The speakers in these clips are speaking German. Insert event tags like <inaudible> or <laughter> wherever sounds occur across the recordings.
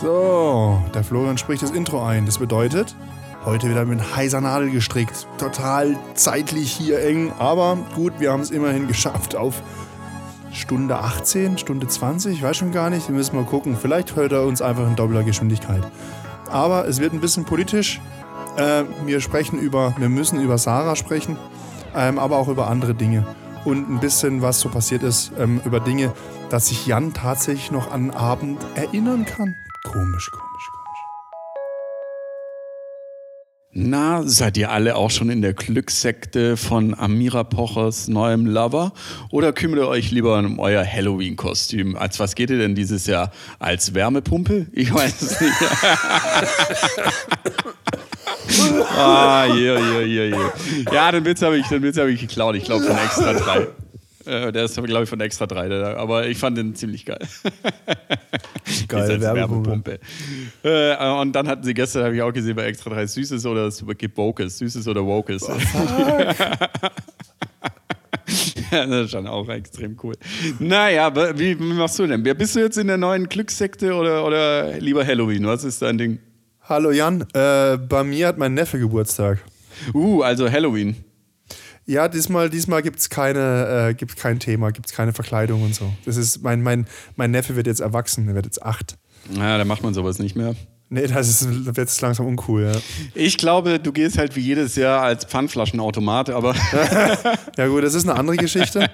So, der Florian spricht das Intro ein. Das bedeutet, heute wieder mit heißer Nadel gestrickt. Total zeitlich hier eng, aber gut, wir haben es immerhin geschafft auf Stunde 18, Stunde 20, ich weiß schon gar nicht. Wir müssen mal gucken. Vielleicht hört er uns einfach in doppelter Geschwindigkeit. Aber es wird ein bisschen politisch. Äh, wir sprechen über, wir müssen über Sarah sprechen, ähm, aber auch über andere Dinge. Und ein bisschen, was so passiert ist, ähm, über Dinge, dass sich Jan tatsächlich noch an Abend erinnern kann. Komisch, komisch, komisch. Na, seid ihr alle auch schon in der Glückssekte von Amira Pochers neuem Lover? Oder kümmert ihr euch lieber um euer Halloween-Kostüm? Als was geht ihr denn dieses Jahr? Als Wärmepumpe? Ich weiß es nicht. <laughs> ah, hier, hier, hier, hier. Ja, den Witz habe ich, hab ich geklaut. Ich glaube von Extra 3. Äh, der ist, glaube ich, von Extra 3. Der, aber ich fand den ziemlich geil. <laughs> Geil, Wärmepumpe. Äh, und dann hatten sie gestern, habe ich auch gesehen, bei Extra 3 Süßes oder Wokes. Süßes oder Wokes. Oh, <laughs> ja, das ist schon auch extrem cool. Naja, wie, wie machst du denn? Bist du jetzt in der neuen Glückssekte oder, oder lieber Halloween? Was ist dein Ding? Hallo Jan, äh, bei mir hat mein Neffe Geburtstag. Uh, also Halloween. Ja, diesmal, diesmal gibt es keine, äh, gibt's kein Thema, gibt es keine Verkleidung und so. Das ist, mein, mein, mein Neffe wird jetzt erwachsen, er wird jetzt acht. Ja, da macht man sowas nicht mehr. Nee, das ist wird jetzt langsam uncool, ja. Ich glaube, du gehst halt wie jedes Jahr als Pfandflaschenautomat, aber. <laughs> ja, gut, das ist eine andere Geschichte.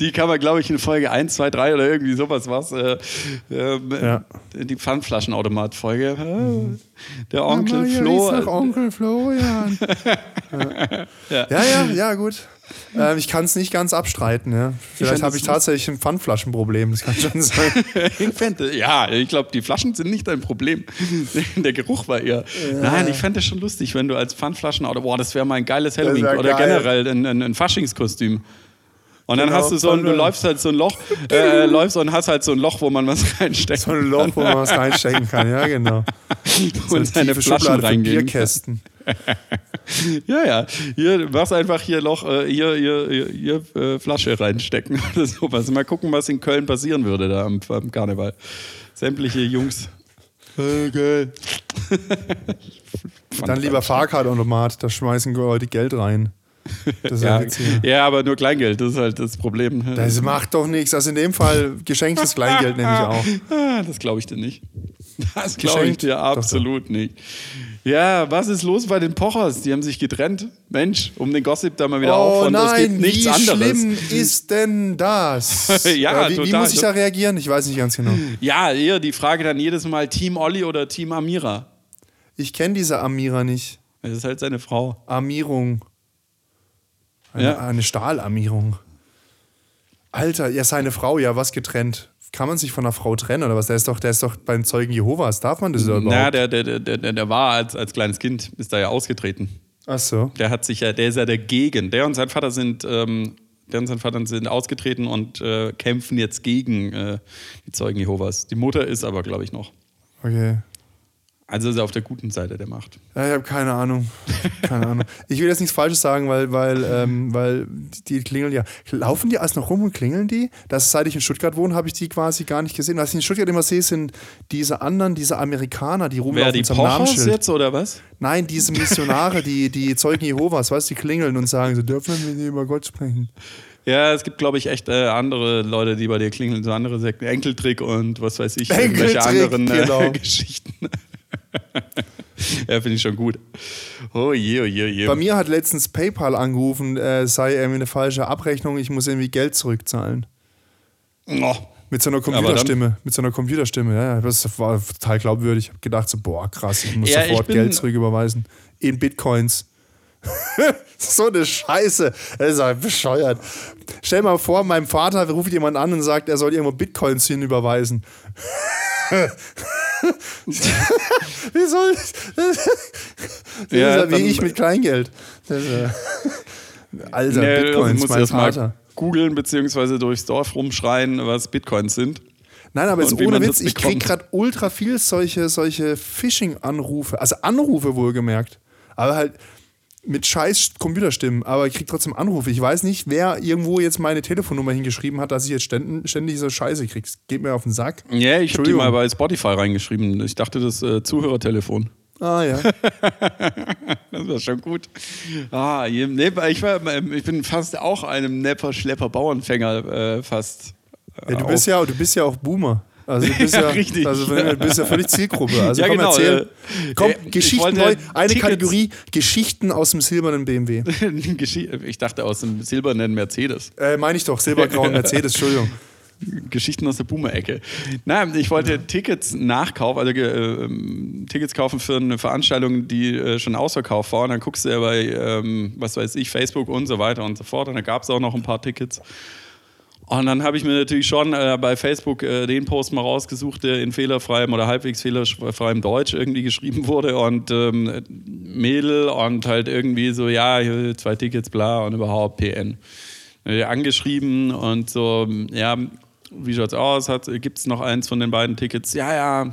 Die kann man, glaube ich, in Folge 1, 2, 3 oder irgendwie sowas was. Äh, äh, Ja. Die Pfandflaschenautomat-Folge. Äh, Der Onkel Mama, Flo. nach Onkel Florian. <laughs> ja. ja, ja, ja, gut. Ähm, ich kann es nicht ganz abstreiten. Ja. Vielleicht habe ich tatsächlich ein Pfandflaschenproblem, das kann schon sein. <laughs> Ja, ich glaube, die Flaschen sind nicht dein Problem. <laughs> Der Geruch war eher. Nein, ich fände das schon lustig, wenn du als Pfandflaschenauto, boah, das wäre mal ein geiles Halloween oder geil. generell ein, ein, ein Faschingskostüm. Und dann Genau, hast du so ein, du voll. läufst halt so ein Loch, äh, läufst und hast halt so ein Loch, wo man was reinsteckt So ein Loch, wo man was reinstecken kann, ja, genau. <laughs> So und eine seine tiefe Flaschen reingehen. Bierkästen. <laughs> Ja, ja. Hier, machst einfach hier Loch, äh, hier, hier, hier, hier äh, Flasche reinstecken <laughs> oder sowas. Mal gucken, was in Köln passieren würde da am, am Karneval. Sämtliche Jungs. Geil. <laughs> Dann lieber Fahrkartautomat, da schmeißen Leute Geld rein. Ja, Ja, witzig. ja, aber nur Kleingeld, das ist halt das Problem. Das macht doch nichts. Also in dem Fall geschenktes Kleingeld nehme ich auch. Ah, das glaube ich dir nicht. Das glaube ich dir Doch, absolut nicht. Ja, was ist los bei den Pochers? Die haben sich getrennt. Mensch, um den Gossip da mal wieder Oh aufzuräumen, das geht nein, nichts wie anderes. schlimm ist denn das? <laughs> Ja, Äh, wie, wie total. muss ich da reagieren? Ich weiß nicht ganz genau. Ja, hier die Frage dann jedes Mal Team Olli oder Team Amira. Ich kenne diese Amira nicht. Das ist halt seine Frau. Armierung. Eine, Ja. eine Stahlarmierung. Alter, ja, seine Frau, ja, was getrennt. Kann man sich von einer Frau trennen oder was? Der ist doch, der ist doch beim Zeugen Jehovas. Darf man das überhaupt? Na, der, der, der, der, war als, als kleines Kind, ist da ja ausgetreten. Ach so. Der hat sich ja, der ist ja dagegen. Der und sein Vater sind, ähm, der und sein Vater sind ausgetreten und äh, kämpfen jetzt gegen äh, die Zeugen Jehovas. Die Mutter ist aber, glaube ich, noch. Okay. Also ist er auf der guten Seite der Macht. Ja, ich habe keine Ahnung. Keine Ahnung. Ich will jetzt nichts Falsches sagen, weil, weil, ähm, weil die klingeln ja. Laufen die alles noch rum und klingeln die? Das, seit ich in Stuttgart wohne, habe ich die quasi gar nicht gesehen. Was ich in Stuttgart immer sehe, sind diese anderen, diese Amerikaner, die Wer rumlaufen die so einem Pochers Namensschild. jetzt oder was? Nein, diese Missionare, die, die Zeugen Jehovas, weißt du, die klingeln und sagen, so dürfen wir nicht über Gott sprechen. Ja, es gibt, glaube ich, echt äh, andere Leute, die bei dir klingeln, so andere Sekten. Enkeltrick und was weiß ich, irgendwelche anderen äh, genau. <laughs> Geschichten. <laughs> ja, finde ich schon gut. Oh je, oh je, oh je. Bei mir hat letztens PayPal angerufen, äh, sei irgendwie eine falsche Abrechnung, ich muss irgendwie Geld zurückzahlen. Oh. Mit so einer Computerstimme. Mit so einer Computerstimme, ja. Das war total glaubwürdig. Ich habe gedacht, so, boah, krass, ich muss Ja, ich sofort bin- Geld zurücküberweisen. In Bitcoins. <laughs> so eine Scheiße. Das ist ja bescheuert. Stell mal vor, meinem Vater ruft jemand an und sagt, er soll irgendwo Bitcoins hinüberweisen. <laughs> <laughs> wie soll ist Ja, ja, wie ich mit Kleingeld. Das, äh, Alter, Nee, also Bitcoins, muss mein Vater. googeln beziehungsweise durchs Dorf rumschreien, was Bitcoins sind. Nein, aber jetzt ohne Witz, ich krieg bekommt. gerade ultra viel solche, solche Phishing-Anrufe. Also Anrufe wohlgemerkt. Aber halt, mit scheiß Computerstimmen, aber ich krieg trotzdem Anrufe. Ich weiß nicht, wer irgendwo jetzt meine Telefonnummer hingeschrieben hat, dass ich jetzt ständig, ständig so Scheiße krieg. Geht mir auf den Sack. Ja, ich habe die mal bei Spotify reingeschrieben. Ich dachte, das äh, Zuhörertelefon. Ah ja. <laughs> das war schon gut. Ah, ich, war, ich bin fast auch einem Nepper, Schlepper, Bauernfänger äh, fast. Ja, du bist ja, du bist ja auch Boomer. Also du bist ja, ja richtig. Also du bist ja völlig Zielgruppe. Also <laughs> ja, komm, genau. erzähl. Äh, komm, äh, Geschichten neu. Eine Tickets. Kategorie Geschichten aus dem silbernen BMW. <laughs> ich dachte aus dem silbernen Mercedes. Äh, meine ich doch, silbergrauen <laughs> Mercedes, Entschuldigung. Geschichten aus der Boomer-Ecke. Nein, ich wollte Tickets nachkaufen, also äh, Tickets kaufen für eine Veranstaltung, die äh, schon ausverkauft war. Und dann guckst du ja bei, ähm, was weiß ich, Facebook und so weiter und so fort. Und da gab es auch noch ein paar Tickets. Und dann habe ich mir natürlich schon äh, bei Facebook äh, den Post mal rausgesucht, der in fehlerfreiem oder halbwegs fehlerfreiem Deutsch irgendwie geschrieben wurde und ähm, Mädel und halt irgendwie so, ja, zwei Tickets, bla und überhaupt PN. Äh, angeschrieben und so, ja, wie schaut's aus? Gibt es noch eins von den beiden Tickets? Ja, ja,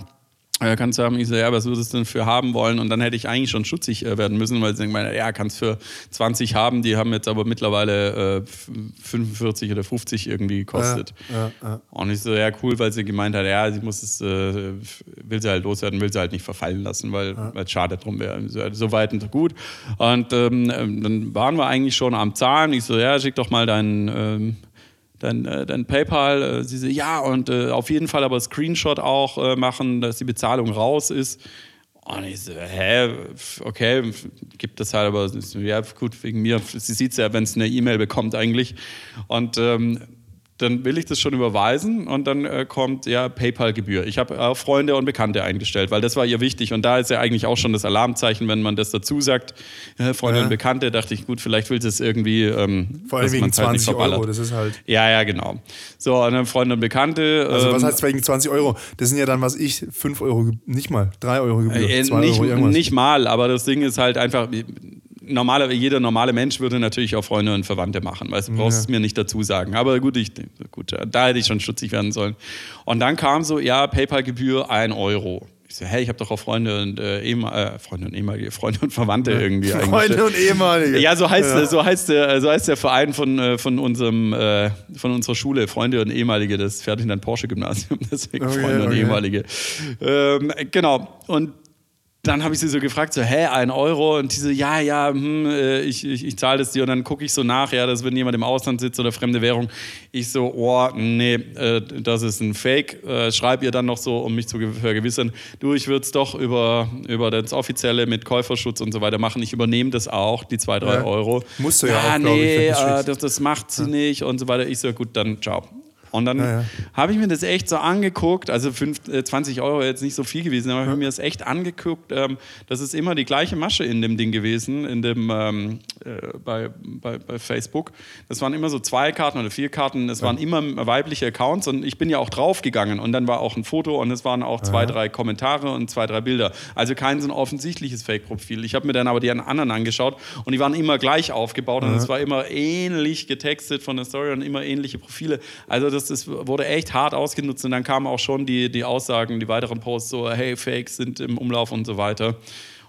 kannst du haben, ich so, ja, was würdest du denn für haben wollen? Und dann hätte ich eigentlich schon schutzig äh, werden müssen, weil sie meine, ja, kannst für 20 haben, die haben jetzt aber mittlerweile äh, 45 oder 50 irgendwie gekostet. Ja, ja, ja. Und ich so, ja, cool, weil sie gemeint hat, ja, sie muss es, äh, will sie halt loswerden, will sie halt nicht verfallen lassen, weil es schade drum wäre. So weit und so gut. Und ähm, dann waren wir eigentlich schon am Zahlen. Ich so, ja, schick doch mal deinen ähm, dann, äh, dann PayPal, äh, sie so, ja, und äh, auf jeden Fall aber Screenshot auch äh, machen, dass die Bezahlung raus ist. Und ich so, hä, okay, gibt das halt, aber ja, gut, wegen mir. Sie sieht es ja, wenn es eine E-Mail bekommt eigentlich. Und ähm, dann will ich das schon überweisen und dann äh, kommt ja PayPal-Gebühr. Ich habe auch Freunde und Bekannte eingestellt, weil das war ihr wichtig und da ist ja eigentlich auch schon das Alarmzeichen, wenn man das dazu sagt. Äh, Freunde ja. und Bekannte, dachte ich, gut, vielleicht will es irgendwie. Ähm, Vor allem wegen 20 halt Euro, das ist halt. Ja, ja, genau. So, und dann Freunde und Bekannte. Also, was ähm, heißt wegen 20 Euro? Das sind ja dann, was ich, 5 Euro, nicht mal, 3 Euro Gebühr. Äh, nicht, Euro nicht mal, aber das Ding ist halt einfach normale, jeder normale Mensch würde natürlich auch Freunde und Verwandte machen, weil du brauchst es mir nicht dazu sagen. Aber gut, ich, gut, da hätte ich schon schutzig werden sollen. Und dann kam so, ja, PayPal-Gebühr 1 Euro. Ich so, hey, ich habe doch auch Freunde und äh, äh, Freunde und ehemalige Freunde und Verwandte ja. irgendwie. Freunde und ehemalige. Ja, so heißt, ja. so heißt der, so heißt der Verein von, äh, von unserem, äh, von unserer Schule, Freunde und ehemalige, das Ferdinand Porsche Gymnasium, <laughs> deswegen okay, Freunde okay. und ehemalige. Ähm, genau. Und dann habe ich sie so gefragt, so, hä, ein Euro? Und die so, ja, ja, hm, äh, ich, ich, ich zahle das dir. Und dann gucke ich so nach, ja, dass wenn jemand im Ausland sitzt oder fremde Währung, ich so, oh, nee, äh, das ist ein Fake. Äh, schreib ihr dann noch so, um mich zu vergewissern, du, ich würde es doch über, über das Offizielle mit Käuferschutz und so weiter machen. Ich übernehme das auch, die zwei, drei ja. Euro. Musst du ja, ja auch, nee, ich, äh, das, das, macht sie ja. nicht und so weiter. Ich so, gut, dann ciao. Und dann ja, ja. habe ich mir das echt so angeguckt, also 5, 20 äh, Euro jetzt nicht so viel gewesen, aber ja. habe ich mir das echt angeguckt. Ähm, das ist immer die gleiche Masche in dem Ding gewesen, in dem, ähm, äh, bei, bei, bei, Facebook. Das waren immer so zwei Karten oder vier Karten, es waren immer weibliche Accounts und ich bin ja auch draufgegangen und dann war auch ein Foto und es waren auch zwei, drei Kommentare und zwei, drei Bilder. Also kein so ein offensichtliches Fake-Profil. Ich habe mir dann aber die anderen angeschaut und die waren immer gleich aufgebaut und es war immer ähnlich getextet von der Story und immer ähnliche Profile. Also das, das wurde echt hart ausgenutzt und dann kamen auch schon die, die Aussagen, die weiteren Posts so, hey, Fakes sind im Umlauf und so weiter.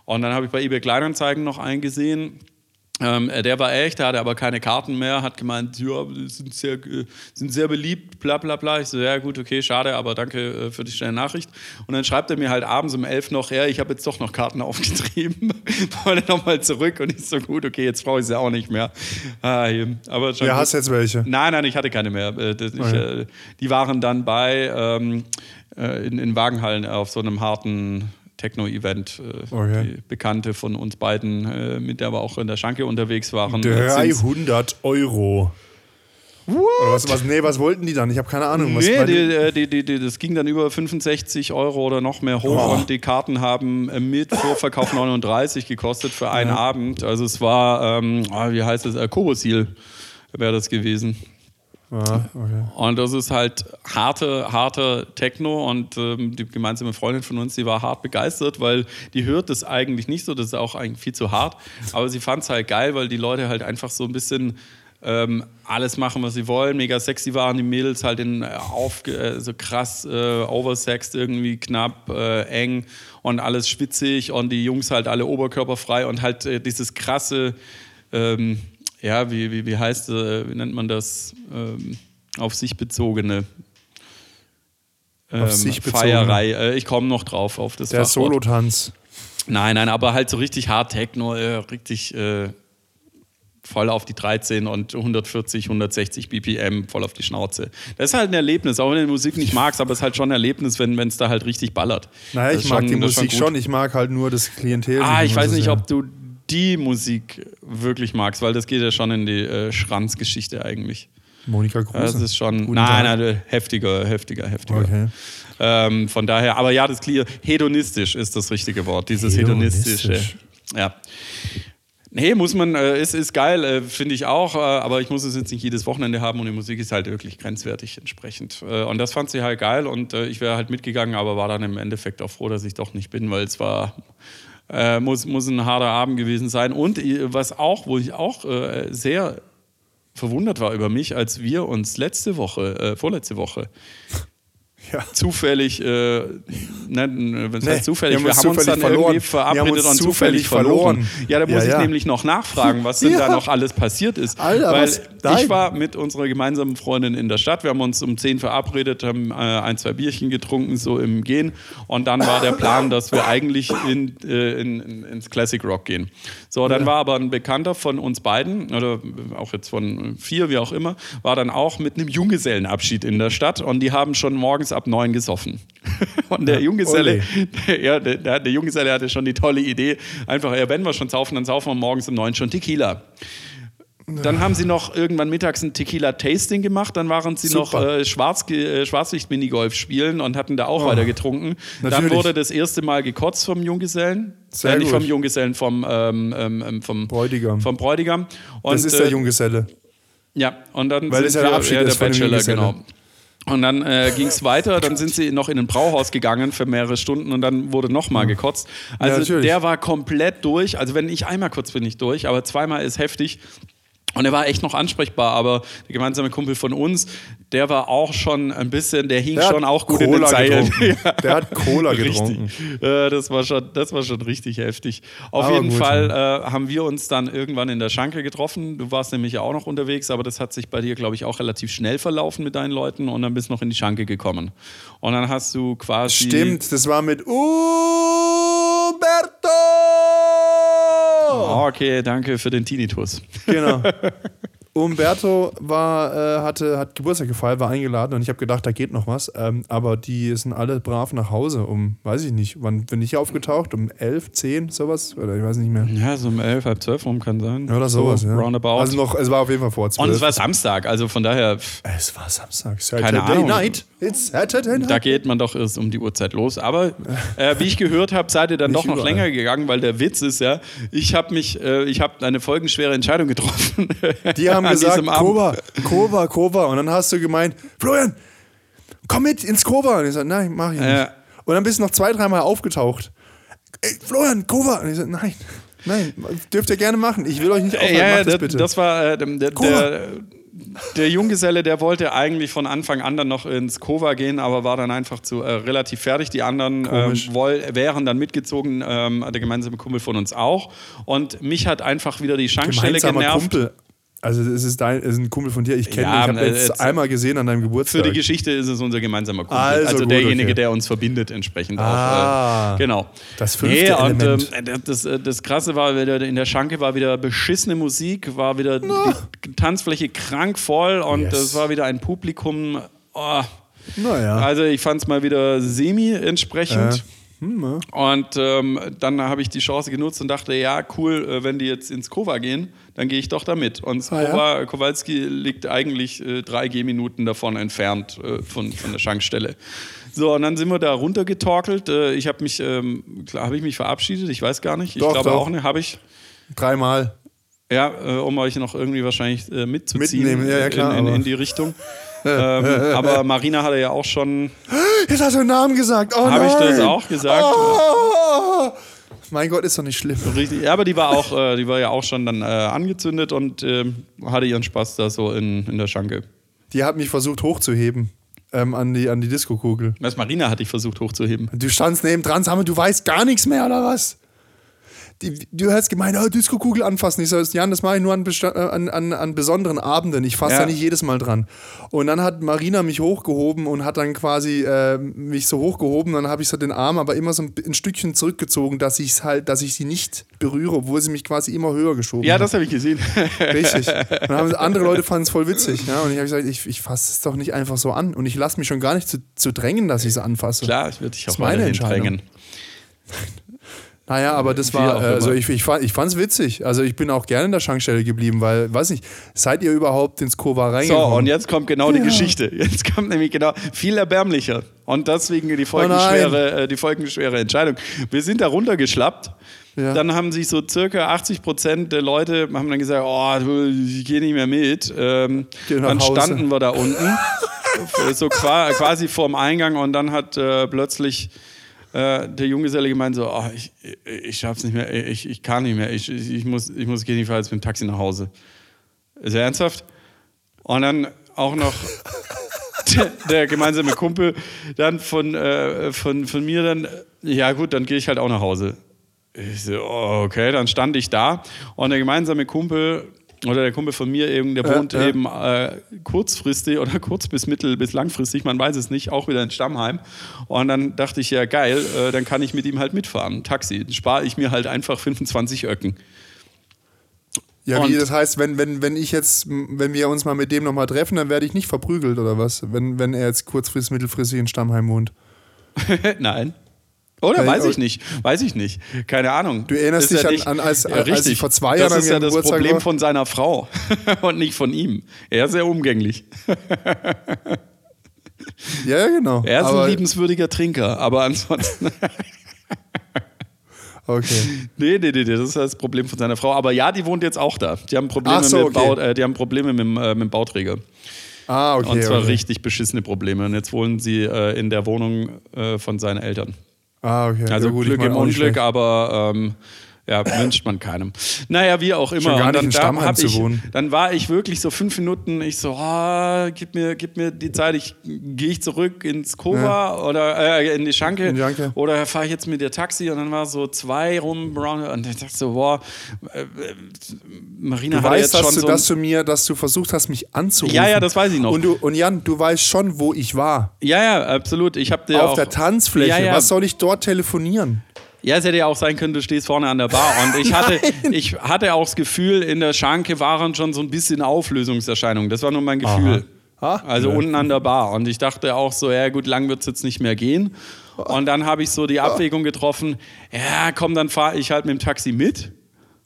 Und dann habe ich bei eBay Kleinanzeigen noch eingesehen, ähm, der war echt, der hatte aber keine Karten mehr, hat gemeint, ja, sind sehr, sind sehr beliebt, bla bla bla. Ich so, ja gut, okay, schade, aber danke äh, für die schnelle Nachricht. Und dann schreibt er mir halt abends um elf noch, ja, ich habe jetzt doch noch Karten <laughs> aufgetrieben, wollte nochmal zurück und ich so, gut, okay, jetzt brauche ich sie auch nicht mehr. Ah, aber ja, hast jetzt welche? Nein, nein, ich hatte keine mehr. Äh, ich, okay. Äh, die waren dann bei ähm, in, in Wagenhallen auf so einem harten Techno-Event, äh, okay. die Bekannte von uns beiden, äh, mit der wir auch in der Schanke unterwegs waren. 300 Euro. Was, was, nee, was wollten die dann? Ich habe keine Ahnung. Was nee, die, die, die, die, das ging dann über 65 Euro oder noch mehr hoch oh. und die Karten haben äh, mit Vorverkauf <laughs> 39 gekostet für einen ja. Abend. Also es war, ähm, ah, wie heißt es, äh, Kobosil wäre das gewesen. Okay. Und das ist halt harte, harte Techno und ähm, die gemeinsame Freundin von uns, die war hart begeistert, weil die hört das eigentlich nicht so, das ist auch eigentlich viel zu hart, aber sie fand es halt geil, weil die Leute halt einfach so ein bisschen ähm, alles machen, was sie wollen. Mega sexy waren die Mädels halt in äh, auf, äh, so krass äh, oversexed, irgendwie knapp, äh, eng und alles schwitzig und die Jungs halt alle oberkörperfrei und halt äh, dieses krasse, ähm, ja, wie, wie, wie heißt, äh, wie nennt man das, ähm, auf sich bezogene. Auf sich bezogene. Feierei. Äh, ich komme noch drauf auf das Der Fachwort. Solotanz. Nein, nein, aber halt so richtig Hard Techno, äh, richtig äh, voll auf die 13 und 140, 160 BPM, voll auf die Schnauze. Das ist halt ein Erlebnis, auch wenn du die Musik nicht magst, aber es ist halt schon ein Erlebnis, wenn es da halt richtig ballert. Naja, Das ich mag schon- die Musik schon, ich mag halt nur das Klientel. Ah, ich weiß nicht, ob du die Musik wirklich magst, weil das geht ja schon in die äh, Schranzgeschichte eigentlich. Monika Kruse. Das ist schon, Guten nein, Tag. nein, heftiger, heftiger, heftiger. Okay. Ähm, von daher, aber ja, das Clear, hedonistisch ist das richtige Wort, dieses hedonistische. Hedonistisch. Ja. Nee, muss man, äh, ist, ist geil, äh, finde ich auch, äh, aber ich muss es jetzt nicht jedes Wochenende haben und die Musik ist halt wirklich grenzwertig entsprechend. Äh, und das fand sie halt geil und äh, ich wäre halt mitgegangen, aber war dann im Endeffekt auch froh, dass ich doch nicht bin, weil es war, äh, muss, muss ein harter Abend gewesen sein. Und was auch, wo ich auch äh, sehr verwundert war über mich, als wir uns letzte Woche, äh, vorletzte Woche, <laughs> Ja. zufällig, äh, ne, es Nee, heißt zufällig, wir wir haben uns dann verloren. irgendwie verabredet und zufällig verloren. verloren. Ja, da muss Ja, ich ja. nämlich noch nachfragen, was denn <laughs> da noch alles passiert ist. Alter, Weil was? Nein. ich war mit unserer gemeinsamen Freundin in der Stadt, wir haben uns um 10 verabredet, haben äh, ein, zwei Bierchen getrunken, so im Gehen. Und dann war der Plan, dass wir eigentlich in, äh, in, in, ins Classic Rock gehen. So, dann war aber ein Bekannter von uns beiden, oder auch jetzt von vier, wie auch immer, war dann auch mit einem Junggesellenabschied in der Stadt und die haben schon morgens ab neun gesoffen. <laughs> Und der Junggeselle, <laughs> ja, der, der, der Junggeselle hatte schon die tolle Idee, einfach, ja, wenn wir schon saufen, dann saufen wir morgens um neun schon Tequila. Dann haben sie noch irgendwann mittags ein Tequila-Tasting gemacht, dann waren sie noch Super. äh, Schwarz, äh, Schwarzlicht-Minigolf spielen und hatten da auch weiter getrunken. Dann Oh, natürlich. wurde das erste Mal gekotzt vom Junggesellen. Sehr äh, nicht vom Junggesellen, vom, ähm, ähm, ähm, vom Bräutigam. Vom Bräutigam. Und, Das ist der äh, Junggeselle. ja, und dann Weil sind ja der Abschied ja, ist der dem Bachelor, genau. Und dann äh, ging es weiter, dann sind sie noch in ein Brauhaus gegangen für mehrere Stunden und dann wurde nochmal gekotzt. Also natürlich. der war komplett durch. Also wenn ich einmal kurz bin ich durch, aber zweimal ist heftig. Und er war echt noch ansprechbar, aber der gemeinsame Kumpel von uns, der war auch schon ein bisschen, der hing Der schon auch gut in den Cola Zeilen. getrunken. <laughs> Der hat Cola getrunken. Äh, das, war schon, das war schon richtig heftig. Auf Aber jeden gut, Fall äh, haben wir uns dann irgendwann in der Schanke getroffen. Du warst nämlich auch noch unterwegs, aber das hat sich bei dir, glaube ich, auch relativ schnell verlaufen mit deinen Leuten und dann bist du noch in die Schanke gekommen. Und dann hast du quasi. Stimmt, das war mit Umberto! Oh, okay, danke für den Tinnitus. Genau. <laughs> Umberto war, äh, hatte, hat Geburtstag gefeiert, war eingeladen und ich habe gedacht, da geht noch was. Ähm, aber die sind alle brav nach Hause um, weiß ich nicht, wann bin ich aufgetaucht? Um 11, 10, sowas? Oder ich weiß nicht mehr. Ja, so um elf, halb zwölf rum kann sein. Oder sowas, so ja. Roundabout. Also noch, es war auf jeden Fall vor und 12. es war Samstag, also von daher, pff, es war Samstag. Saturday Keine Ahnung. night. It's Saturday night. da geht man doch erst um die Uhrzeit los. Aber äh, wie ich gehört habe, seid ihr dann <laughs> Nicht doch noch überall. länger gegangen, weil der Witz ist ja, ich habe mich, äh, ich habe eine folgenschwere Entscheidung getroffen. Die haben gesagt. Kova, Kova, Kova. Und dann hast du gemeint, Florian, komm mit ins Kova. Und ich sag, nein, mach ich nicht. Ja. Und dann bist du noch zwei, dreimal aufgetaucht. Ey, Florian, Kova. Und ich sag, nein, nein, dürft ihr gerne machen. Ich will euch nicht aufhalten, Ja, ja, das bitte. das war äh, der, der, der Junggeselle, der wollte eigentlich von Anfang an dann noch ins Kova gehen, aber war dann einfach zu äh, relativ fertig. Die anderen ähm, woll, wären dann mitgezogen, ähm, der gemeinsame Kumpel von uns auch. Und mich hat einfach wieder die Schankstelle genervt. Kumpel. Also es ist, dein, es ist ein Kumpel von dir, ich kenne Ja, ihn. Ich habe äh, jetzt jetzt- einmal gesehen an deinem Geburtstag. Für die Geschichte ist es unser gemeinsamer Kumpel. Also Also, gut, derjenige, okay. der uns verbindet, entsprechend Ah. auch. Äh, genau. Das fünfte und, Element. ähm, das, das, das Krasse war, in der Schanke war wieder beschissene Musik, war wieder die Tanzfläche krank voll und Yes. es war wieder ein Publikum. Oh, naja. also ich fand es mal wieder semi entsprechend. Äh, hm. Und ähm, dann habe ich die Chance genutzt und dachte, ja, cool, äh, wenn die jetzt ins Kova gehen, dann gehe ich doch damit. Und Ah, ja? Kowalski liegt eigentlich äh, drei Gehminuten davon entfernt äh, von, von der Schankstelle. So, und dann sind wir da runtergetorkelt. Äh, ich habe mich, ähm, habe ich mich verabschiedet? Ich weiß gar nicht. Ich Doch, glaube doch. auch nicht. Habe ich. Dreimal. Ja, äh, um euch noch irgendwie wahrscheinlich äh, mitzuziehen Mitnehmen, ja, ja, klar, in, in, in die Richtung. <laughs> ähm, aber Marina hatte ja auch schon. Jetzt hast du einen Namen gesagt. Oh Habe ich das auch gesagt? Oh. Mein Gott, ist doch nicht schlimm. Richtig. Ja, aber die war auch, äh, die war ja auch schon dann äh, angezündet und äh, hatte ihren Spaß da so in, in der Schanke. Die hat mich versucht hochzuheben ähm, an die, an die Disco-Kugel. Was Marina hatte ich versucht hochzuheben. Du standst neben dran, sag mal, du weißt gar nichts mehr, oder was? Die, du hast gemeint, oh, Disco-Kugel anfassen. Ich so, Jan, das mache ich nur an, äh, an, an, an besonderen Abenden. Ich fasse Ja. da nicht jedes Mal dran. Und dann hat Marina mich hochgehoben und hat dann quasi äh, mich so hochgehoben. Dann habe ich so den Arm aber immer so ein, ein Stückchen zurückgezogen, dass ich halt, dass ich sie nicht berühre, obwohl sie mich quasi immer höher geschoben Ja, hat. das habe ich gesehen. <laughs> Richtig. Und haben andere Leute fanden es voll witzig. Ja? Und ich habe gesagt, ich, ich fasse es doch nicht einfach so an. Und ich lasse mich schon gar nicht zu, zu drängen, dass ich es anfasse. Klar, ich würde dich auch Entscheidung. drängen. <laughs> Naja, aber das war, äh, also ich, ich, fand, ich es witzig. Also ich bin auch gerne in der Schankstelle geblieben, weil, weiß nicht, seid ihr überhaupt ins Kova So, reingekommen? und jetzt kommt genau die Geschichte. Jetzt kommt nämlich genau viel erbärmlicher. Und deswegen die folgenschwere, äh, die folgenschwere Entscheidung. Wir sind da runtergeschlappt. Ja. Dann haben sich so circa 80 Prozent der Leute haben dann gesagt, oh, ich gehe nicht mehr mit. Ähm, dann Hause. standen wir da <laughs> unten, so qua quasi vorm Eingang und dann hat äh, plötzlich äh, der Junggeselle gemeint so, oh, ich, ich schaff's nicht mehr, ich, ich kann nicht mehr, ich, ich, muss, ich muss jetzt mit dem Taxi nach Hause. Er ernsthaft? Und dann auch noch <laughs> der, der gemeinsame Kumpel dann von, äh, von, von mir dann, ja gut, dann gehe ich halt auch nach Hause. Ich so, okay, dann stand ich da und der gemeinsame Kumpel oder der Kumpel von mir eben, der Äh, wohnt äh. eben äh, kurzfristig oder <laughs> kurz bis mittel bis langfristig, man weiß es nicht, auch wieder in Stammheim. Und dann dachte ich, ja geil, äh, dann kann ich mit ihm halt mitfahren, Taxi. Dann spare ich mir halt einfach 25 Öcken. ja, wie das heißt, wenn, wenn, wenn ich jetzt, wenn wir uns mal mit dem nochmal treffen, dann werde ich nicht verprügelt oder was? Wenn, wenn er jetzt kurzfristig, mittelfristig in Stammheim wohnt. <laughs> Nein. Oder? Weiß ich nicht. Weiß ich nicht. Keine Ahnung. Du erinnerst Ist dich an- an- als- als richtig. ich vor zwei das Jahren ist ja das Geburtstag Problem war? von seiner Frau <laughs> und nicht von ihm. Er ist sehr umgänglich. Ja, ja, genau. Er ist Aber- ein liebenswürdiger Trinker, aber ansonsten. <laughs> Okay. nee, nee, nee, nee, das ist das Problem von seiner Frau. Aber ja, die wohnt jetzt auch da. Die haben Probleme, so, mit, okay. Bau, äh, die haben Probleme mit, dem, äh, mit dem Bauträger. Ah, okay. und zwar okay. richtig beschissene Probleme. Und jetzt wohnen sie äh, in der Wohnung äh, von seinen Eltern. Ah, okay. Also ja, gut, Glück im Unglück, aber ähm, ja, wünscht man keinem. Naja, wie auch immer. Schon gar Und nicht da Stammheim hab zu ich, wohnen. Dann war ich wirklich so fünf Minuten, ich so, ah, gib, mir, gib mir die Zeit, ich gehe ich zurück ins Kova oder äh, in die Schanke In die Schanke. oder fahre ich jetzt mit der Taxi und dann war so zwei rum und ich dachte so, boah, äh, Marina Du hat weißt, dass schon du, so dass du mir, dass du versucht hast, mich anzurufen. Ja, ja, das weiß ich noch. Und, du, und Jan, du weißt schon, wo ich war. ja, ja, absolut. Ich habe dir Auf auch, der Tanzfläche. Ja, ja. Was soll ich dort telefonieren? Ja, es hätte ja auch sein können, du stehst vorne an der Bar. Und ich hatte, <laughs> ich hatte auch das Gefühl, in der Schanke waren schon so ein bisschen Auflösungserscheinungen. Das war nur mein Gefühl. Ah, Also nö. unten an der Bar. Und ich dachte auch so, ja gut, lang wird es jetzt nicht mehr gehen. Und dann habe ich so die Abwägung getroffen, ja komm, dann fahre ich halt mit dem Taxi mit.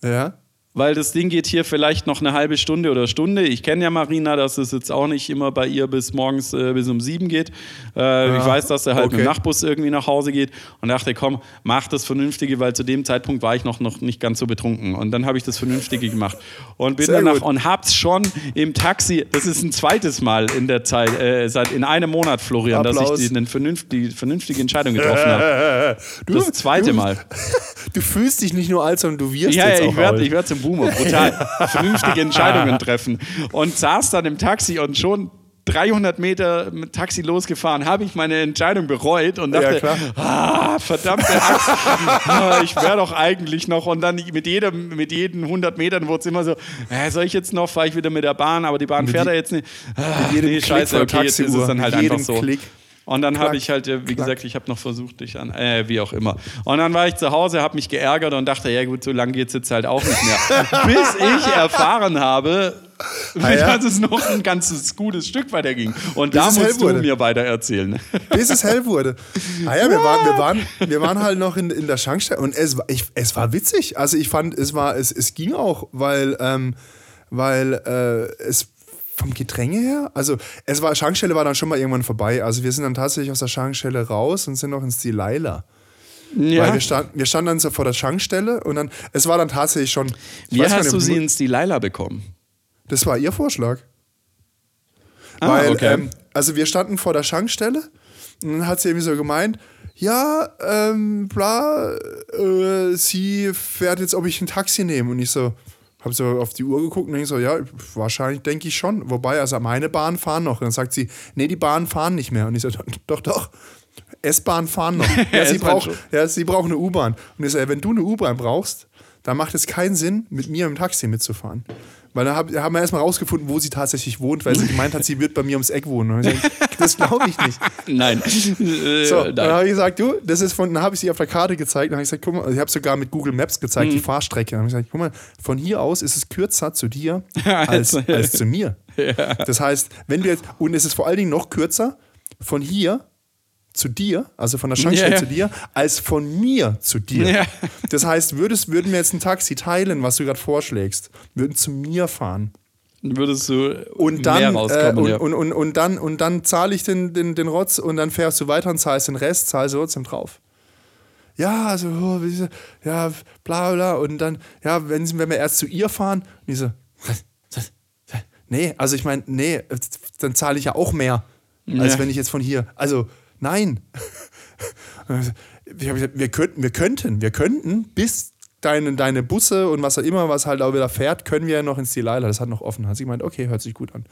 Ja. Weil das Ding geht hier vielleicht noch eine halbe Stunde oder Stunde. Ich kenne ja Marina, dass es jetzt auch nicht immer bei ihr bis morgens äh, bis um sieben geht. Äh, Ich weiß, dass er halt mit dem okay. Nachtbus irgendwie nach Hause geht und dachte, komm, mach das Vernünftige, weil zu dem Zeitpunkt war ich noch, noch nicht ganz so betrunken. Und dann habe ich das Vernünftige gemacht. Und bin Sehr danach gut. und hab's schon im Taxi, das ist ein zweites Mal in der Zeit, äh, seit in einem Monat, Florian, dass Applaus. ich die, eine vernünft, die vernünftige Entscheidung getroffen habe. <laughs> Das zweite du, Mal. <laughs> Du fühlst dich nicht nur als, sondern du wirst Ja, jetzt ja, auch ich werde alt. ich werd zum Boomer, brutal. <laughs> Vernünftige Entscheidungen treffen. Und saß dann im Taxi und schon 300 Meter mit Taxi losgefahren, habe ich meine Entscheidung bereut und Ja, dachte, klar. ah, verdammte Axt, <laughs> ich wäre doch eigentlich noch. Und dann mit jedem, mit jeden 100 Metern wurde es immer so, äh, soll ich jetzt noch, fahre ich wieder mit der Bahn, aber die Bahn fährt ja jetzt nicht. Ah, jedem nee, scheiße, okay, jetzt ist es dann halt mit einfach jedem so. Klick. Und dann habe ich halt, äh, wie klack. gesagt, ich habe noch versucht, dich an, äh, wie auch immer. Und dann war ich zu Hause, habe mich geärgert und dachte, ja gut, so lange geht es jetzt halt auch nicht mehr. <laughs> Bis ich erfahren habe, Ah, ja? dass es noch ein ganzes gutes Stück weiterging. Und Bis da musst du wurde. mir weiter erzählen. bis es hell wurde. Ah ja, wir waren, wir waren, <laughs> wir waren halt noch in, in der Schankstelle und es, war- ich, es war witzig. Also ich fand, es war, es, es ging auch, weil, ähm, weil äh, es vom Gedränge her, also es war, Schankstelle war dann schon mal irgendwann vorbei. Also wir sind dann tatsächlich aus der Schankstelle raus und sind noch ins Delilah. Weil Ja. wir, stand, wir standen dann so vor der Schankstelle und dann, es war dann tatsächlich schon. Wie hast nicht, du sie ins Delilah bekommen? Das war ihr Vorschlag. Ah, Weil, okay. ähm, also wir standen vor der Schankstelle und dann hat sie irgendwie so gemeint, ja, ähm, bla, äh, sie fährt jetzt, ob ich ein Taxi nehme. Und ich so, habe so auf die Uhr geguckt und denke so, ja, wahrscheinlich denke ich schon. Wobei, also meine Bahnen fahren noch. Und dann sagt sie, nee, die Bahnen fahren nicht mehr. Und ich so, doch, doch. S-Bahn fahren noch. <laughs> Ja, sie, braucht, ja, sie braucht eine U-Bahn. Und ich so, ja, wenn du eine U-Bahn brauchst, dann macht es keinen Sinn, mit mir im Taxi mitzufahren. Weil da hab, haben wir erstmal rausgefunden, wo sie tatsächlich wohnt, weil sie gemeint hat, sie wird bei mir ums Eck wohnen. Und ich das glaube ich nicht. <laughs> Nein. <laughs> Äh, so, nein. dann habe ich gesagt, du, das ist von, dann habe ich sie auf der Karte gezeigt. Dann habe ich gesagt, guck mal, ich habe sogar mit Google Maps gezeigt, mhm. die Fahrstrecke. Dann habe ich gesagt, guck mal, von hier aus ist es kürzer zu dir <laughs> als, als zu mir. Ja. Das heißt, wenn wir jetzt, und es ist vor allen Dingen noch kürzer von hier zu dir, also von der Schankstelle ja, ja. zu dir, als von mir zu dir. Ja. Das heißt, würdest, würden wir jetzt ein Taxi teilen, was du gerade vorschlägst, würden zu mir fahren. Würdest du und dann, mehr rauskommen, äh, und, und, und, und, dann, und dann zahle ich den, den, den Rotz und dann fährst du weiter und zahlst den Rest, zahlst du trotzdem drauf. Ja, also, oh, ja, bla bla. Und dann, ja, wenn, wenn wir erst zu ihr fahren, und ich so, nee, also ich meine, nee, dann zahle ich ja auch mehr, als wenn ich jetzt von hier, also Nein. <laughs> Ich habe gesagt, wir könnten, wir könnten, wir könnten bis deine, deine Busse und was auch immer, was halt auch wieder fährt, können wir ja noch ins Delilah. Das hat noch offen. Hat sie gemeint, okay, hört sich gut an.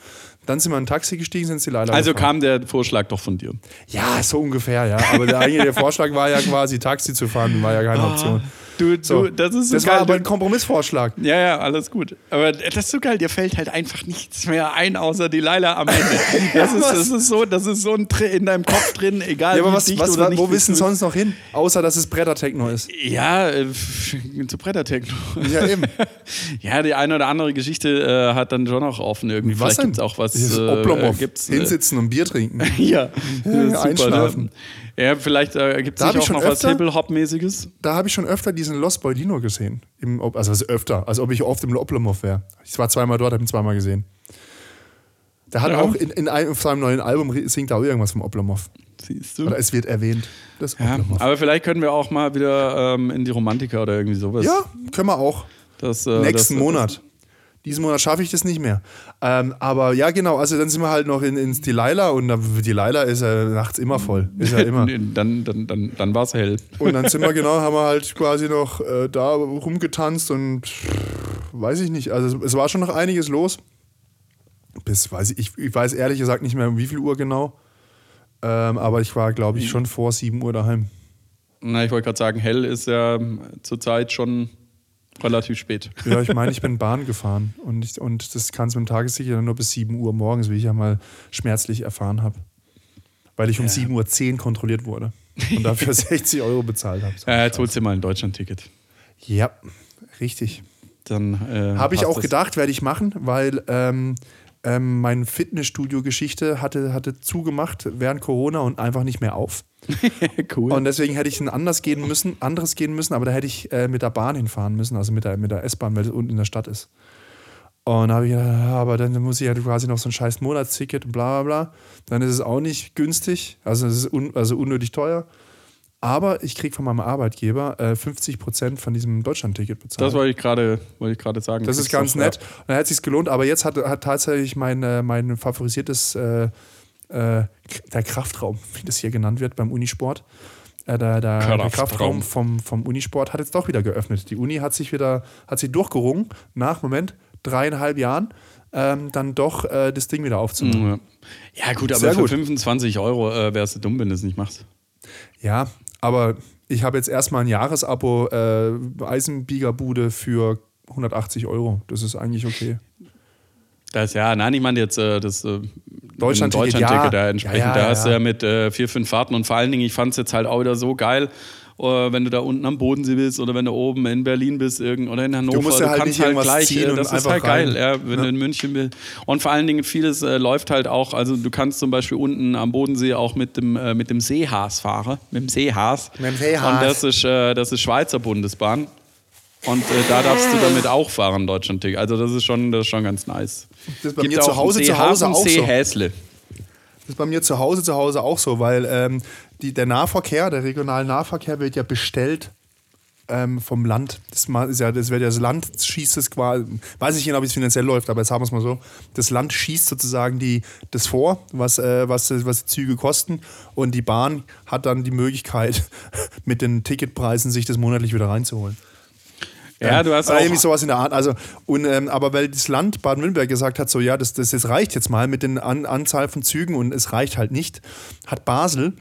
Dann sind wir in ein Taxi gestiegen, sind ins Delilah. Also gefahren. kam der Vorschlag doch von dir. Ja, so ungefähr, ja. Aber der eigentliche Vorschlag war ja quasi Taxi zu fahren, war ja keine ah. Option. Du, so. du, das ist so das geil. war aber ein Kompromissvorschlag. Ja, ja, alles gut. Aber das ist so geil, dir fällt halt einfach nichts mehr ein, außer die Leila am Ende. <laughs> Das, ist, das ist so, das ist so ein Tri in deinem Kopf drin, egal ja, aber was, was, oder Wo wissen sonst noch hin? Außer, dass es Brettertechno ist. Ja, äh, <laughs> zu Brettertechno. Ja, eben. <laughs> ja, die eine oder andere Geschichte äh, hat dann schon noch offen irgendwie. Was Vielleicht gibt es auch was. Äh, gibt's, äh, Hinsitzen und Bier trinken. ja, ja, ja super, einschlafen. Ne? Ja, vielleicht äh, gibt es auch noch öfter, was Hip-Hop-mäßiges. Da habe ich schon öfter diesen Lost Boy Dino gesehen. Im, also, also öfter, als ob ich oft im Oblomov wäre. Ich war zweimal dort, habe ihn zweimal gesehen. Der hat ja. auch in, in einem, auf seinem neuen Album singt auch irgendwas vom Oblomov. Siehst du? Oder es wird erwähnt. Das ja, aber vielleicht können wir auch mal wieder ähm, in die Romantiker oder irgendwie sowas. Ja, können wir auch. Das, äh, Nächsten das, Monat. Diesen Monat schaffe ich das nicht mehr. Ähm, aber ja, genau, also dann sind wir halt noch in, ins Delilah und Delilah ist ja nachts immer voll. Ist ja <laughs> immer. dann dann, dann, dann war es hell. Und dann sind wir <laughs> genau, haben wir halt quasi noch äh, da rumgetanzt und weiß ich nicht. Also es war schon noch einiges los. Bis, weiß ich, ich, ich weiß ehrlich gesagt nicht mehr, um wie viel Uhr genau. Ähm, aber ich war, glaube ich, schon vor 7 Uhr daheim. Na, ich wollte gerade sagen, hell ist ja zurzeit schon Relativ spät. Ja, ich meine, ich bin Bahn gefahren und, ich, und das kann es mit dem Tagessicher nur bis 7 Uhr morgens, wie ich ja mal schmerzlich erfahren habe. Weil ich um ja. 7.10 Uhr kontrolliert wurde und dafür <laughs> 60 Euro bezahlt habe. Ja, jetzt holst du mal ein Deutschland-Ticket. Ja, richtig. Dann äh, habe ich auch gedacht, werde ich machen, weil ähm, ähm, meine Fitnessstudio-Geschichte hatte, hatte zugemacht während Corona und einfach nicht mehr auf. <laughs> cool. Und deswegen hätte ich ein anders gehen müssen, anderes gehen müssen, aber da hätte ich äh, mit der Bahn hinfahren müssen, also mit der, mit der S-Bahn, weil es unten in der Stadt ist. Und da habe ich gedacht, aber dann muss ich ja quasi noch so ein scheiß Monatsticket und bla bla bla. Dann ist es auch nicht günstig, also es ist un, also unnötig teuer. Aber ich kriege von meinem Arbeitgeber äh, 50 Prozent von diesem Deutschland-Ticket bezahlt. Das wollte ich gerade wollte sagen. Das ist ganz nett. Und dann hat es sich gelohnt. Aber jetzt hat, hat tatsächlich mein, äh, mein favorisiertes, äh, äh, der Kraftraum, wie das hier genannt wird beim Unisport, äh, der, der, Kraftraum. der, Kraftraum vom, vom Unisport hat jetzt doch wieder geöffnet. Die Uni hat sich wieder, hat sich durchgerungen, nach, Moment, dreieinhalb Jahren. Ähm, dann doch äh, das Ding wieder aufzunehmen. Ja, gut, aber Sehr für gut. 25 Euro äh, wärst du dumm, wenn du es nicht machst. Ja, aber ich habe jetzt erstmal ein Jahresabo äh, Eisenbiegerbude für 180 Euro. Das ist eigentlich okay. Das ja, nein, ich meine jetzt äh, das äh, Deutschland-Ticket, Deutschland ja. da entsprechend. Ja, ja, da hast du ja mit äh, vier, fünf Fahrten und vor allen Dingen, ich fand es jetzt halt auch wieder so geil, äh, wenn du da unten am Bodensee bist oder wenn du oben in Berlin bist irgend, oder in Hannover. Du, musst ja du halt kannst halt gleich, äh, das ist halt geil, ja, wenn ja. du in München bist. Und vor allen Dingen vieles äh, läuft halt auch, also du kannst zum Beispiel unten am Bodensee auch mit dem, äh, mit dem Seehaas fahren, mit dem Seehaas. Mit dem Seehaas. Und das ist, äh, das ist Schweizer Bundesbahn. Und äh, da darfst du damit auch fahren, Deutschland. Also das ist schon, das ist schon ganz nice. Das ist bei Gibt mir zu Hause, zu Hause auch so. Häsle. Das ist bei mir zu Hause zu Hause auch so, weil ähm, die, der Nahverkehr, der regionale Nahverkehr wird ja bestellt ähm, vom Land. Das, ist ja, das wird ja das Land schießt es quasi, weiß ich nicht, ob es finanziell läuft, aber jetzt haben wir es mal so. Das Land schießt sozusagen die, das vor, was, äh, was, was die Züge kosten und die Bahn hat dann die Möglichkeit, <laughs> mit den Ticketpreisen sich das monatlich wieder reinzuholen. Ja, du hast auch irgendwie sowas in der Art. Also, und, ähm, aber weil das Land Baden-Württemberg gesagt hat, so ja, das, das, das reicht jetzt mal mit der An Anzahl von Zügen und es reicht halt nicht, hat Basel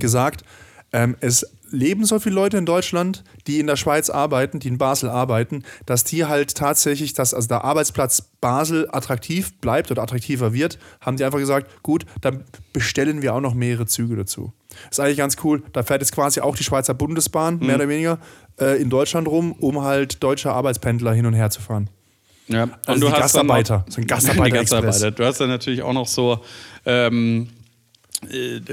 gesagt, ähm, es leben so viele Leute in Deutschland, die in der Schweiz arbeiten, die in Basel arbeiten, dass die halt tatsächlich, dass also der Arbeitsplatz Basel attraktiv bleibt oder attraktiver wird, haben die einfach gesagt, gut, dann bestellen wir auch noch mehrere Züge dazu. Ist eigentlich ganz cool. Da fährt jetzt quasi auch die Schweizer Bundesbahn, mhm. mehr oder weniger, äh, in Deutschland rum, um halt deutsche Arbeitspendler hin und her zu fahren. Ja, und also du hast Gastarbeiter, noch, so ein <laughs> Gastarbeiter, Gastarbeiter. Du hast dann natürlich auch noch so ähm, äh,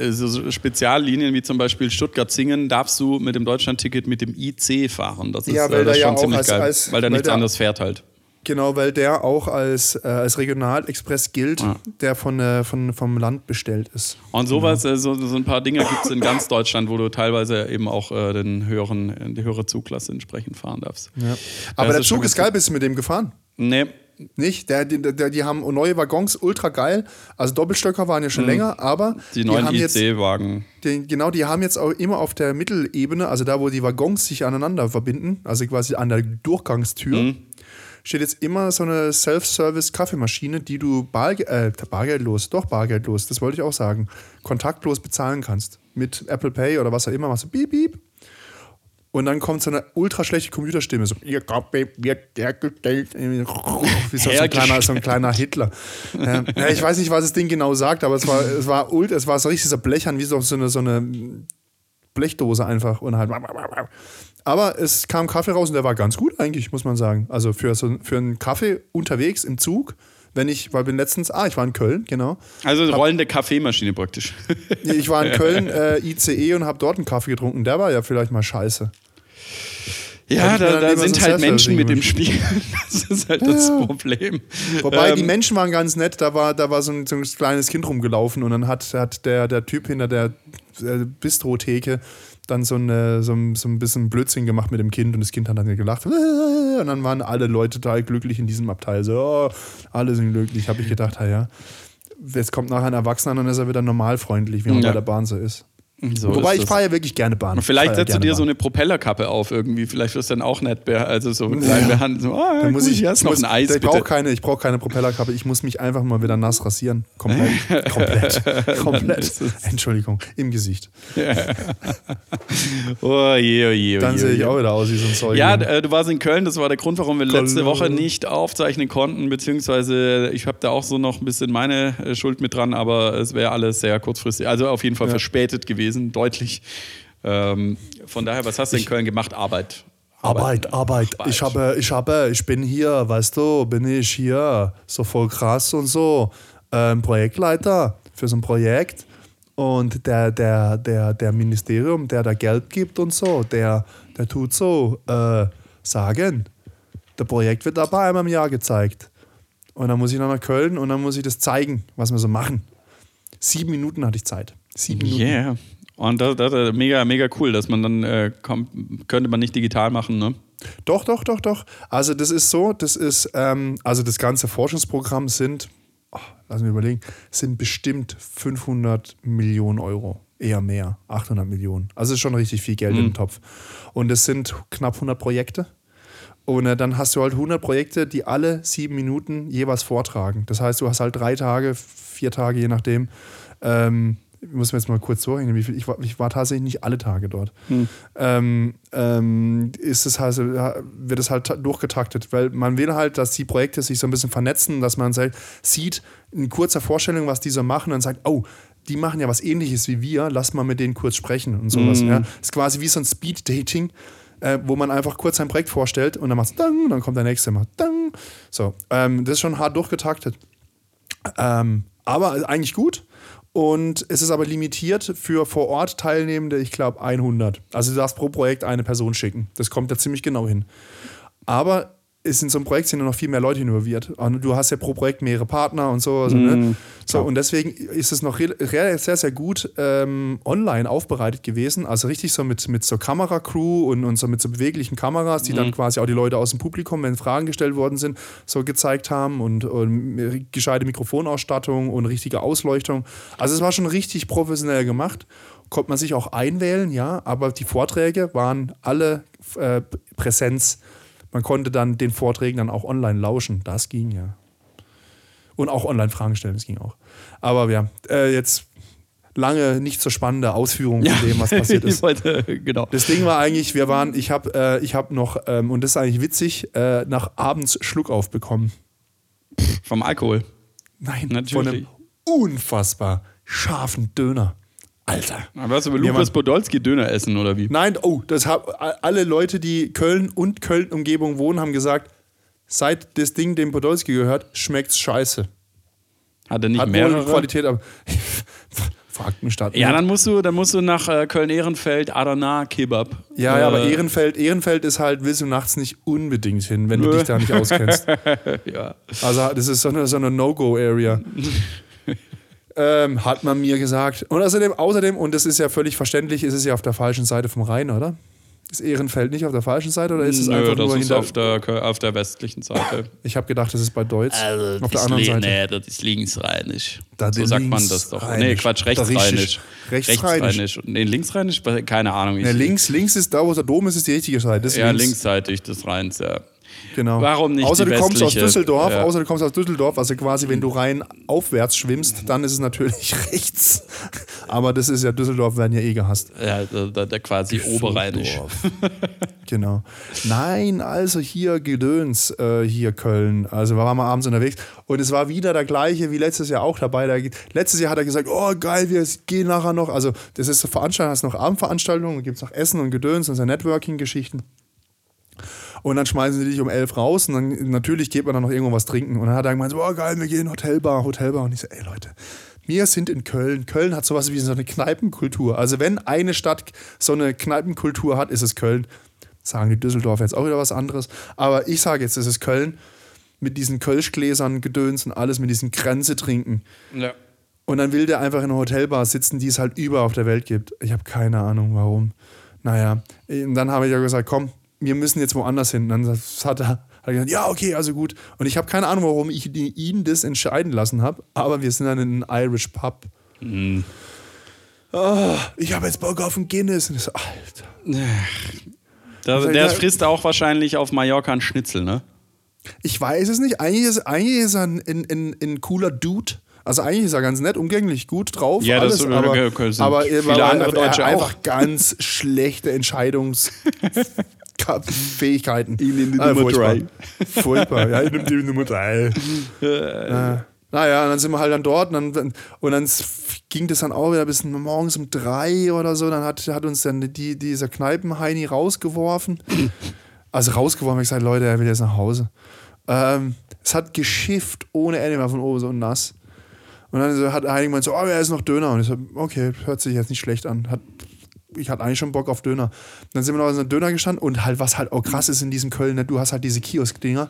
so Speziallinien wie zum Beispiel Stuttgart-Zingen darfst du mit dem Deutschland-Ticket mit dem IC fahren. Das ist, ja, weil äh, das ist schon ja ziemlich als, geil, als, weil da nichts anderes fährt halt. Genau, weil der auch als, äh, als Regionalexpress gilt, ja. der von, äh, von, vom Land bestellt ist. Und sowas, genau. so, so ein paar Dinge gibt es in ganz Deutschland, wo du teilweise eben auch äh, den höheren, die höhere Zugklasse entsprechend fahren darfst. Ja. Aber das der Zug ist geil, bist du mit dem gefahren? Nee, nicht? Der, der, der, die haben neue Waggons, ultra geil. Also Doppelstöcker waren ja schon mhm. länger, aber die neuen IC-Wagen. Genau, die haben jetzt auch immer auf der Mittelebene, also da, wo die Waggons sich aneinander verbinden, also quasi an der Durchgangstür, mhm. steht jetzt immer so eine Self-Service-Kaffeemaschine, die du Barge äh, bargeldlos, doch bargeldlos, das wollte ich auch sagen, kontaktlos bezahlen kannst. Mit Apple Pay oder was auch immer, machst du beep, beep und dann kommt so eine ultra schlechte Computerstimme, so, ihr Kaffee wird hergestellt. <laughs> Wie so, ein kleiner, so ein kleiner Hitler. ähm, ja, ich weiß nicht, was das Ding genau sagt, aber es war, es war, ult, es war so richtig so blechern, wie so eine, so eine Blechdose einfach. Und halt. Aber es kam Kaffee raus und der war ganz gut eigentlich, muss man sagen. Also für, so, für einen Kaffee unterwegs im Zug wenn ich, weil bin letztens, ah, ich war in Köln, genau. Also rollende Kaffeemaschine praktisch. <laughs> ich war in Köln, äh, ICE und habe dort einen Kaffee getrunken. Der war ja vielleicht mal scheiße. Ja, da, da sind halt Menschen mit dem Spiel. <laughs> Das ist halt ja. das Problem. Wobei ähm, die Menschen waren ganz nett. Da war, da war so, ein, so ein kleines Kind rumgelaufen und dann hat, hat der, der Typ hinter der Bistrotheke dann so, eine, so, so ein bisschen Blödsinn gemacht mit dem Kind und das Kind hat dann gelacht. <laughs> Und dann waren alle Leute total glücklich in diesem Abteil. So, oh, alle sind glücklich. Habe ich gedacht, ja, jetzt kommt nachher ein Erwachsener und dann ist er wieder normalfreundlich, wie man ja. bei der Bahn so ist. So Wobei ich fahre ja wirklich gerne Bahn. Und vielleicht setzt du dir Bahn. so eine Propellerkappe auf irgendwie. Vielleicht wirst du dann auch nett. Also so mit ja. Behandelt. So, oh, dann muss ich, ich noch ein Eis. Ich brauche keine, brauch keine Propellerkappe. Ich muss mich einfach mal wieder nass rasieren. Komplett. <laughs> Komplett. Komplett. Entschuldigung. Im Gesicht. <laughs> oh je, oh je, oh Dann sehe ich auch wieder aus wie so ein Zeug. Ja, äh, du warst in Köln. Das war der Grund, warum wir letzte Woche nicht aufzeichnen konnten. Beziehungsweise ich habe da auch so noch ein bisschen meine äh, Schuld mit dran. Aber es wäre alles sehr kurzfristig. Also auf jeden Fall ja. verspätet gewesen gewesen, deutlich. Ähm, von daher, was hast du in Köln gemacht? Arbeit. Arbeit, Arbeit. Arbeit. Ich habe, ich habe, ich bin hier, weißt du, bin ich hier, so voll krass und so. Ähm, Projektleiter für so ein Projekt. Und der, der, der, der Ministerium, der da Geld gibt und so, der, der tut so äh, sagen, der Projekt wird aber einmal im Jahr gezeigt. Und dann muss ich noch nach Köln und dann muss ich das zeigen, was wir so machen. Sieben Minuten hatte ich Zeit. Sieben Minuten. Yeah. Und das, das ist mega, mega cool, dass man dann äh, kommt, könnte man nicht digital machen, ne? Doch, doch, doch, doch. Also das ist so, das ist, ähm, also das ganze Forschungsprogramm sind, oh, lass mich überlegen, sind bestimmt 500 Millionen Euro. Eher mehr, 800 Millionen. Also ist schon richtig viel Geld mhm. im Topf. Und es sind knapp 100 Projekte. Und äh, dann hast du halt 100 Projekte, die alle sieben Minuten jeweils vortragen. Das heißt, du hast halt drei Tage, vier Tage, je nachdem, ähm, muss mir jetzt mal kurz vorrechnen, ich war, ich war tatsächlich nicht alle Tage dort. Hm. Ähm, ähm, ist es halt, wird es halt durchgetaktet, weil man will halt, dass die Projekte sich so ein bisschen vernetzen, dass man halt sieht in kurzer Vorstellung, was die so machen und sagt, oh, die machen ja was ähnliches wie wir, lass mal mit denen kurz sprechen und sowas. Mhm. Ja. Ist quasi wie so ein Speed-Dating, äh, wo man einfach kurz sein Projekt vorstellt und dann macht es dann, dann kommt der nächste, macht dann. So, ähm, das ist schon hart durchgetaktet. Ähm, aber eigentlich gut. Und es ist aber limitiert für vor Ort Teilnehmende, ich glaube 100. Also du darfst pro Projekt eine Person schicken. Das kommt da ziemlich genau hin. Aber ist in so einem Projekt sind ja noch viel mehr Leute involviert. Und du hast ja pro Projekt mehrere Partner und so. Also, ne? so und deswegen ist es noch sehr, sehr gut ähm, online aufbereitet gewesen. Also richtig so mit, mit so Kameracrew und, und so mit so beweglichen Kameras, die dann quasi auch die Leute aus dem Publikum, wenn Fragen gestellt worden sind, so gezeigt haben und, und gescheite Mikrofonausstattung und richtige Ausleuchtung. Also es war schon richtig professionell gemacht. Konnte man sich auch einwählen, ja, aber die Vorträge waren alle äh, Präsenz. Man konnte dann den Vorträgen dann auch online lauschen. Das ging ja. Und auch online Fragen stellen, das ging auch. Aber ja, äh, jetzt lange nicht so spannende Ausführungen von dem, was passiert <laughs> ist. wollte, genau. Das Ding war eigentlich, wir waren, ich habe äh, ich hab noch, ähm, und das ist eigentlich witzig, äh, nach abends Schluck aufbekommen. Vom Alkohol. Nein, Natürlich. von einem unfassbar scharfen Döner. Alter. Aber hast du bei Lukas. Podolski Döner essen oder wie? Nein, oh, das hab, alle Leute, die Köln und Köln-Umgebung wohnen, haben gesagt, seit das Ding dem Podolski gehört, schmeckt's scheiße. Hat er nicht Hat wohl mehrere? Qualität, aber <laughs> fragt mich statt. Ja, dann musst du, dann musst du nach äh, Köln-Ehrenfeld, Adana, Kebab. ja, ja, aber Äh, Ehrenfeld, Ehrenfeld ist halt, willst du nachts nicht unbedingt hin, wenn du dich da nicht auskennst. <laughs> Ja. Also das ist so eine, so eine No-Go-Area. <laughs> ähm, hat man mir gesagt. Und außerdem, außerdem, und das ist ja völlig verständlich, ist es ja auf der falschen Seite vom Rhein, oder? Ist Ehrenfeld nicht auf der falschen Seite oder ist es Nö, einfach das nur ist auf der, auf der westlichen Seite. ich habe gedacht, das ist bei Deutsch. Also, auf der anderen Seite. Nee, das ist linksrheinisch. Das so ist sagt man das doch. Nee, linksrheinisch. Quatsch, rechtsrheinisch. Rechtsrheinisch. Nee, linksrheinisch? Keine Ahnung. Ich, Ja, links, links ist da, wo der Dom ist, ist die richtige Seite. Das Ja, links. linksseitig des Rheins, ja. Genau. Warum nicht Außer du kommst aus? Düsseldorf, Ja. außer du kommst aus Düsseldorf, also quasi, wenn du rein aufwärts schwimmst, dann ist es natürlich <laughs> rechts. Aber das ist ja Düsseldorf, werden ja eh gehasst. Ja, der, der, quasi oberrheinisch. <laughs> Genau. Nein, also hier Gedöns, äh, hier Köln. Also wir waren mal abends unterwegs und es war wieder der gleiche wie letztes Jahr auch dabei. Der, letztes Jahr hat er gesagt, oh geil, wir gehen nachher noch. Also das ist so Veranstaltung, hast noch Abendveranstaltungen, gibt es noch Essen und Gedöns und so Networking-Geschichten. Und dann schmeißen sie dich um elf raus und dann natürlich geht man dann noch irgendwo was trinken. Und dann hat er gemeint, so, oh geil, wir gehen Hotelbar, Hotelbar. Und ich so, ey Leute, wir sind in Köln. Köln hat sowas wie so eine Kneipenkultur. Also wenn eine Stadt so eine Kneipenkultur hat, ist es Köln. Sagen die Düsseldorfer jetzt auch wieder was anderes. Aber ich sage jetzt, es ist Köln. Mit diesen Kölschgläsern, Gedöns und alles, mit diesen Grenze trinken. Ja. Und dann will der einfach in einer Hotelbar sitzen, die es halt überall auf der Welt gibt. Ich habe keine Ahnung, warum. Naja, und dann habe ich ja gesagt, komm, wir müssen jetzt woanders hin. Und dann hat er, hat er gesagt, ja, okay, also gut. Und ich habe keine Ahnung, warum ich ihn das entscheiden lassen habe, aber wir sind dann in einen Irish Pub. Oh, ich habe jetzt Bock auf einen Guinness. Und ich so, Alter. Der, der frisst auch wahrscheinlich auf Mallorca einen Schnitzel, ne? Ich weiß es nicht. Eigentlich ist, eigentlich ist er ein, ein, ein, cooler Dude. Also eigentlich ist er ganz nett, umgänglich, gut drauf. Ja, das alles, sind- aber, aber, er- aber er, er, auch. einfach ganz schlechte <laughs> <laughs> Entscheidungsfähigkeiten. Ihn in die Ah, Nummer furchtbar. drei. <laughs> Furchtbar, ja, ich nehme die Nummer drei. äh, naja, und dann sind wir halt dann dort und dann, und dann ging das dann auch wieder bis morgens um drei oder so. Dann hat, hat uns dann die, dieser Kneipenheini rausgeworfen. Also rausgeworfen, ich gesagt, Leute, er will jetzt nach Hause. Ähm, es hat geschifft ohne Ende, war von oben so nass. Und dann hat Heini gemeint so, oh, er ist noch Döner. Und ich so, okay, hört sich jetzt nicht schlecht an. Hat, ich hatte eigentlich schon Bock auf Döner. Dann sind wir noch in so einem Döner gestanden und halt, was halt auch krass ist in diesem Köln, ne, du hast halt diese Kiosk-Dinger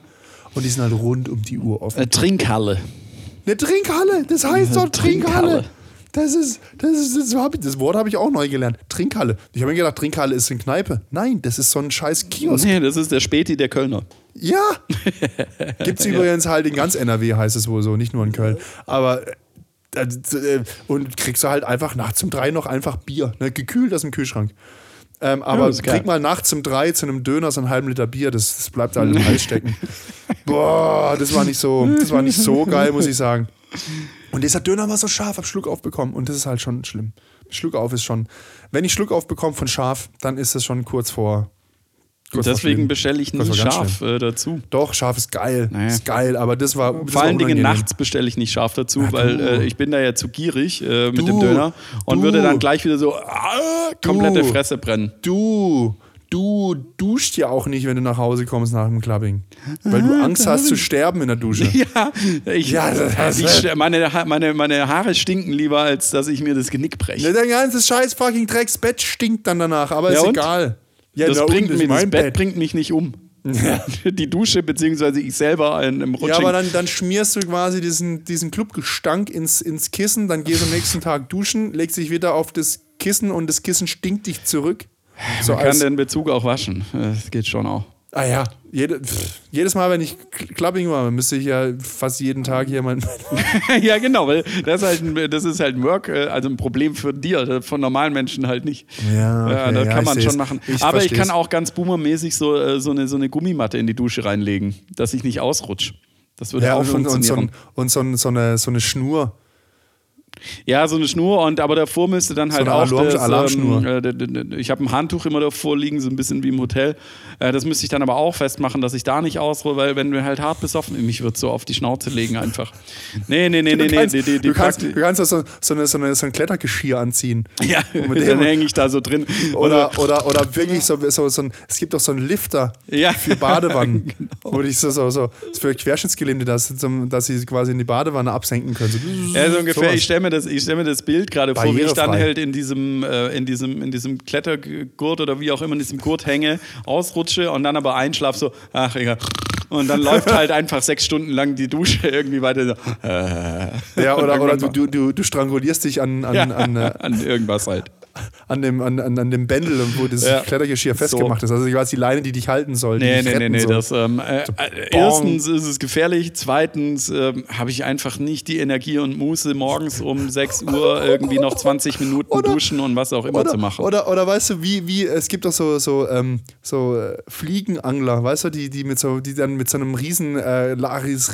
und die sind halt rund um die Uhr offen. Äh, Trinkhalle. Eine Trinkhalle, das heißt doch Trinkhalle. Trinkhalle. Das ist, das ist, das, hab ich, das Wort habe ich auch neu gelernt. Trinkhalle. Ich habe mir gedacht, Trinkhalle ist eine Kneipe. Nein, das ist so ein scheiß Kiosk. Nee, das ist der Späti der Kölner. Ja. <laughs> Gibt es übrigens halt in ganz NRW, heißt es wohl so, nicht nur in Köln. Aber und kriegst du halt einfach nachts um drei noch einfach Bier, ne, gekühlt aus dem Kühlschrank. Ähm, aber das geil. krieg mal nachts um drei zu einem Döner so einen halben Liter Bier, das, das bleibt halt im Hals stecken. <laughs> Boah, das war nicht so, das war nicht so geil, muss ich sagen. Und dieser Döner war so scharf, hab Schluck aufbekommen und das ist halt schon schlimm. Schluck auf ist schon, wenn ich Schluck aufbekomme von scharf, dann ist es schon kurz vor. Kurz Deswegen bestelle ich nie ganz scharf äh, dazu. Doch, scharf ist geil. Naja. Ist geil, aber das war. Das Vor allen Dingen nachts bestelle ich nicht scharf dazu, Ja, weil äh, ich bin da ja zu gierig äh, mit Du. dem Döner und Du. würde dann gleich wieder so ah, komplette Du. Fresse brennen. Du, du duscht ja auch nicht, wenn du nach Hause kommst nach dem Clubbing. Weil du Angst hast zu sterben in der Dusche. <laughs> Ja, ich, Ja, das- ich, st- meine, meine, meine Haare stinken lieber, als dass ich mir das Genick breche. Ne, Dein ganzes scheiß fucking Drecksbett stinkt dann danach, aber Ja, ist und? egal. Ja, das bringt mich, das Bett Bett. bringt mich nicht um. <laughs> Die Dusche, beziehungsweise ich selber in, im Rutsching. Ja, aber dann, dann schmierst du quasi diesen, diesen Clubgestank ins, ins Kissen, dann gehst du am nächsten Tag duschen, legst dich wieder auf das Kissen und das Kissen stinkt dich zurück. So Man kann den Bezug auch waschen. Das geht schon auch. Ah ja, jede, pff, jedes Mal, wenn ich Clubbing mache, müsste ich ja fast jeden Tag hier mal. <laughs> ja, genau, weil das ist, halt ein, das ist halt ein Work, äh, also ein Problem für dir, von normalen Menschen halt nicht. Ja, okay, ja das ja, kann man schon machen. Ich Aber ich versteh's. kann auch ganz boomermäßig so, äh, so, eine, so eine Gummimatte in die Dusche reinlegen, dass ich nicht ausrutsche. Das würde Ja, auch und, und, und, so, funktionieren. ein- und so, ein- so, eine, so eine Schnur. Ja, so eine Schnur und aber davor müsste dann halt eine auch Alarm- das, Alarmschnur. Ähm, äh, d- d- ich habe ein Handtuch immer davor liegen, so ein bisschen wie im Hotel. Äh, das müsste ich dann aber auch festmachen, dass ich da nicht ausruhe, weil wenn wir halt hart besoffen, mich wird so auf die Schnauze legen einfach. Nee, nee, nee, nee, Du nee, die du kannst, du kannst so, so, eine, so, eine, so ein Klettergeschirr anziehen. <laughs> ja, dann hänge ich da so drin. Oder, oder, oder wirklich so, so, so ein, es gibt auch so einen Lifter Ja. für Badewannen. <laughs> Genau. Wo ich so, so, so, für Querschnittsgelähmte, dass, dass sie quasi in die Badewanne absenken können. So, Ja, so ungefähr. Ich stelle mir, das- ich stell mir das Bild gerade vor, wie ich dann halt in diesem, äh, in, diesem, in diesem Klettergurt oder wie auch immer in diesem Gurt hänge, ausrutsche und dann aber einschlaf so, ach egal. Und dann läuft halt einfach sechs Stunden lang die Dusche irgendwie weiter. So, Ja, oder, oder du, du, du strangulierst dich an, an, ja, an, äh, an irgendwas halt. An, dem, an, an, an dem Bändel, wo das Ja. Klettergeschirr festgemacht ist. Also quasi die Leine, die dich halten soll. die Nee, nee, nee, nee. soll. Das, ähm, äh, äh, erstens ist es gefährlich, zweitens ähm, habe ich einfach nicht die Energie und Muße, morgens um 6 Uhr irgendwie noch 20 Minuten Oder- duschen und was auch immer oder, zu machen. Oder, oder weißt du, wie, wie, es gibt doch so, so, ähm, so äh, Fliegenangler, weißt du, die, die, mit so, die dann mit so einem riesen, äh,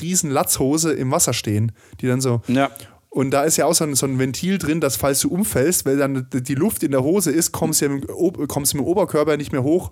riesen Latzhose im Wasser stehen, die dann so. ja. Und da ist ja auch so ein, so ein Ventil drin, dass falls du umfällst, weil dann die Luft in der Hose ist, kommst du ja mit, kommst mit dem Oberkörper nicht mehr hoch.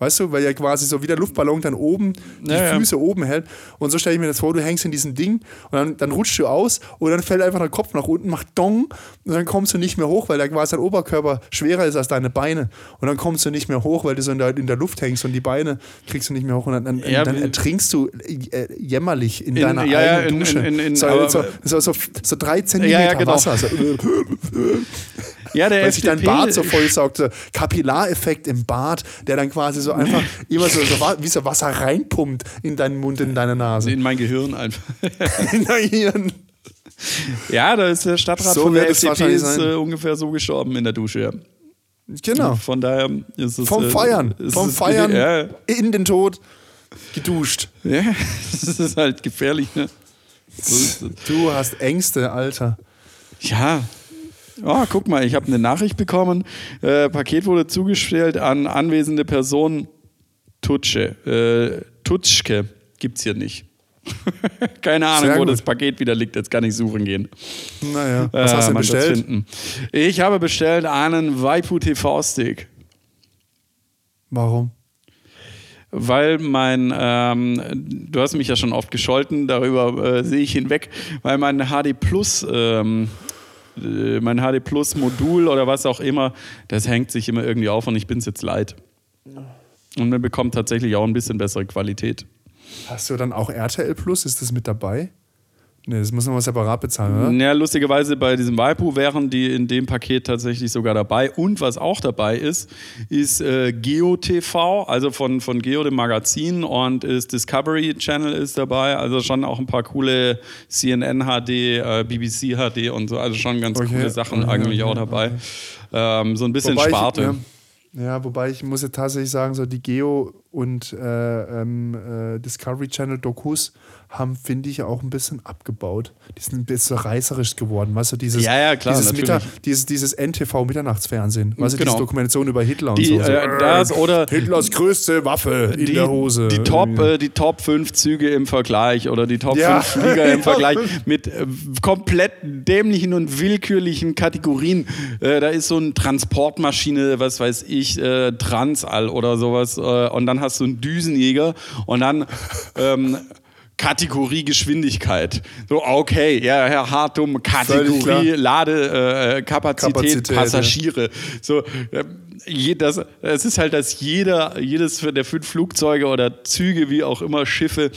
Weißt du, weil ja quasi so wie der Luftballon dann oben die Ja, ja. Füße oben hält. Und so stelle ich mir das vor, du hängst in diesem Ding und dann, dann rutschst du aus und dann fällt einfach der Kopf nach unten, macht Dong und dann kommst du nicht mehr hoch, weil der quasi dein Oberkörper schwerer ist als deine Beine. Und dann kommst du nicht mehr hoch, weil du so in der, in der Luft hängst und die Beine kriegst du nicht mehr hoch und dann, dann, Ja, dann ertrinkst du äh, jämmerlich in, In- deiner ja, ja, eigenen Dusche. in- in- so, so, so, so, drei Zentimeter Ja, ja, genau. Wasser. So, <laughs> Ja, der weil sich dein Bart so vollsaugt. So Kapillareffekt im Bart, der dann quasi so einfach <laughs> immer so, so wie so Wasser reinpumpt in deinen Mund, in deine Nase. in mein Gehirn einfach. <laughs> In dein Hirn. Ja, da ist der Stadtrat So von der FDP ist, äh, ungefähr so gestorben in der Dusche. Ja. Genau. Von daher ist es. Vom äh, Feiern. Vom Feiern Ja, in den Tod geduscht. ja, <laughs> das ist halt gefährlich. Ne? So. Du hast Ängste, Alter. Ja. Oh, guck mal, ich habe eine Nachricht bekommen. Äh, Paket wurde zugestellt an anwesende Person Tutsche. Äh, Tutschke gibt's hier nicht. <laughs> Keine Ahnung, Sehr wo gut. das Paket wieder liegt. Jetzt kann ich suchen gehen. Naja, was hast du Äh, man wird's bestellt? finden. Ich habe bestellt einen Waipu TV Stick. Warum? Weil mein, ähm, du hast mich ja schon oft gescholten, darüber äh, sehe ich hinweg, weil mein HD Plus, ähm, äh, mein HD Plus Modul oder was auch immer, das hängt sich immer irgendwie auf und ich bin es jetzt leid. Und man bekommt tatsächlich auch ein bisschen bessere Qualität. Hast du dann auch RTL Plus? Ist das mit dabei? Nee, das muss man separat bezahlen, oder? Ja, lustigerweise bei diesem Waipu wären die in dem Paket tatsächlich sogar dabei. Und was auch dabei ist, ist äh, GeoTV, also von, von Geo, dem Magazin, und ist Discovery Channel ist dabei. Also schon auch ein paar coole CNN HD, äh, BBC HD und so. Also schon ganz Okay. coole Sachen Okay, eigentlich okay, auch dabei. Ähm, so ein bisschen Wobei Sparte. Ich, ja, ja, wobei ich muss ja tatsächlich sagen, so die Geo und äh, ähm, äh, Discovery Channel Dokus haben, finde ich, auch ein bisschen abgebaut. Die sind ein bisschen reißerisch geworden. Weißt du, dieses, Ja, ja, klar, dieses, natürlich. dieses, dieses NTV-Mitternachtsfernsehen. Weißt du, Genau. diese Dokumentation über Hitler und Die, so. so. äh, das oder Hitlers größte Waffe in die, der Hose. Die Top, äh, die Top 5 Züge im Vergleich oder die Top Ja. 5 Flieger im <laughs> Vergleich mit äh, komplett dämlichen und willkürlichen Kategorien. Äh, da ist so eine Transportmaschine, was weiß ich, äh, Transall oder sowas. Äh, und dann hast du einen Düsenjäger und dann ähm, Kategorie Geschwindigkeit. So, okay, ja, Herr Hartum. Kategorie Ladekapazität, äh, Kapazität, Kapazität, ja. Passagiere. So, äh, je- das, es ist halt, dass jeder, jedes der fünf Flugzeuge oder Züge, wie auch immer, Schiffe,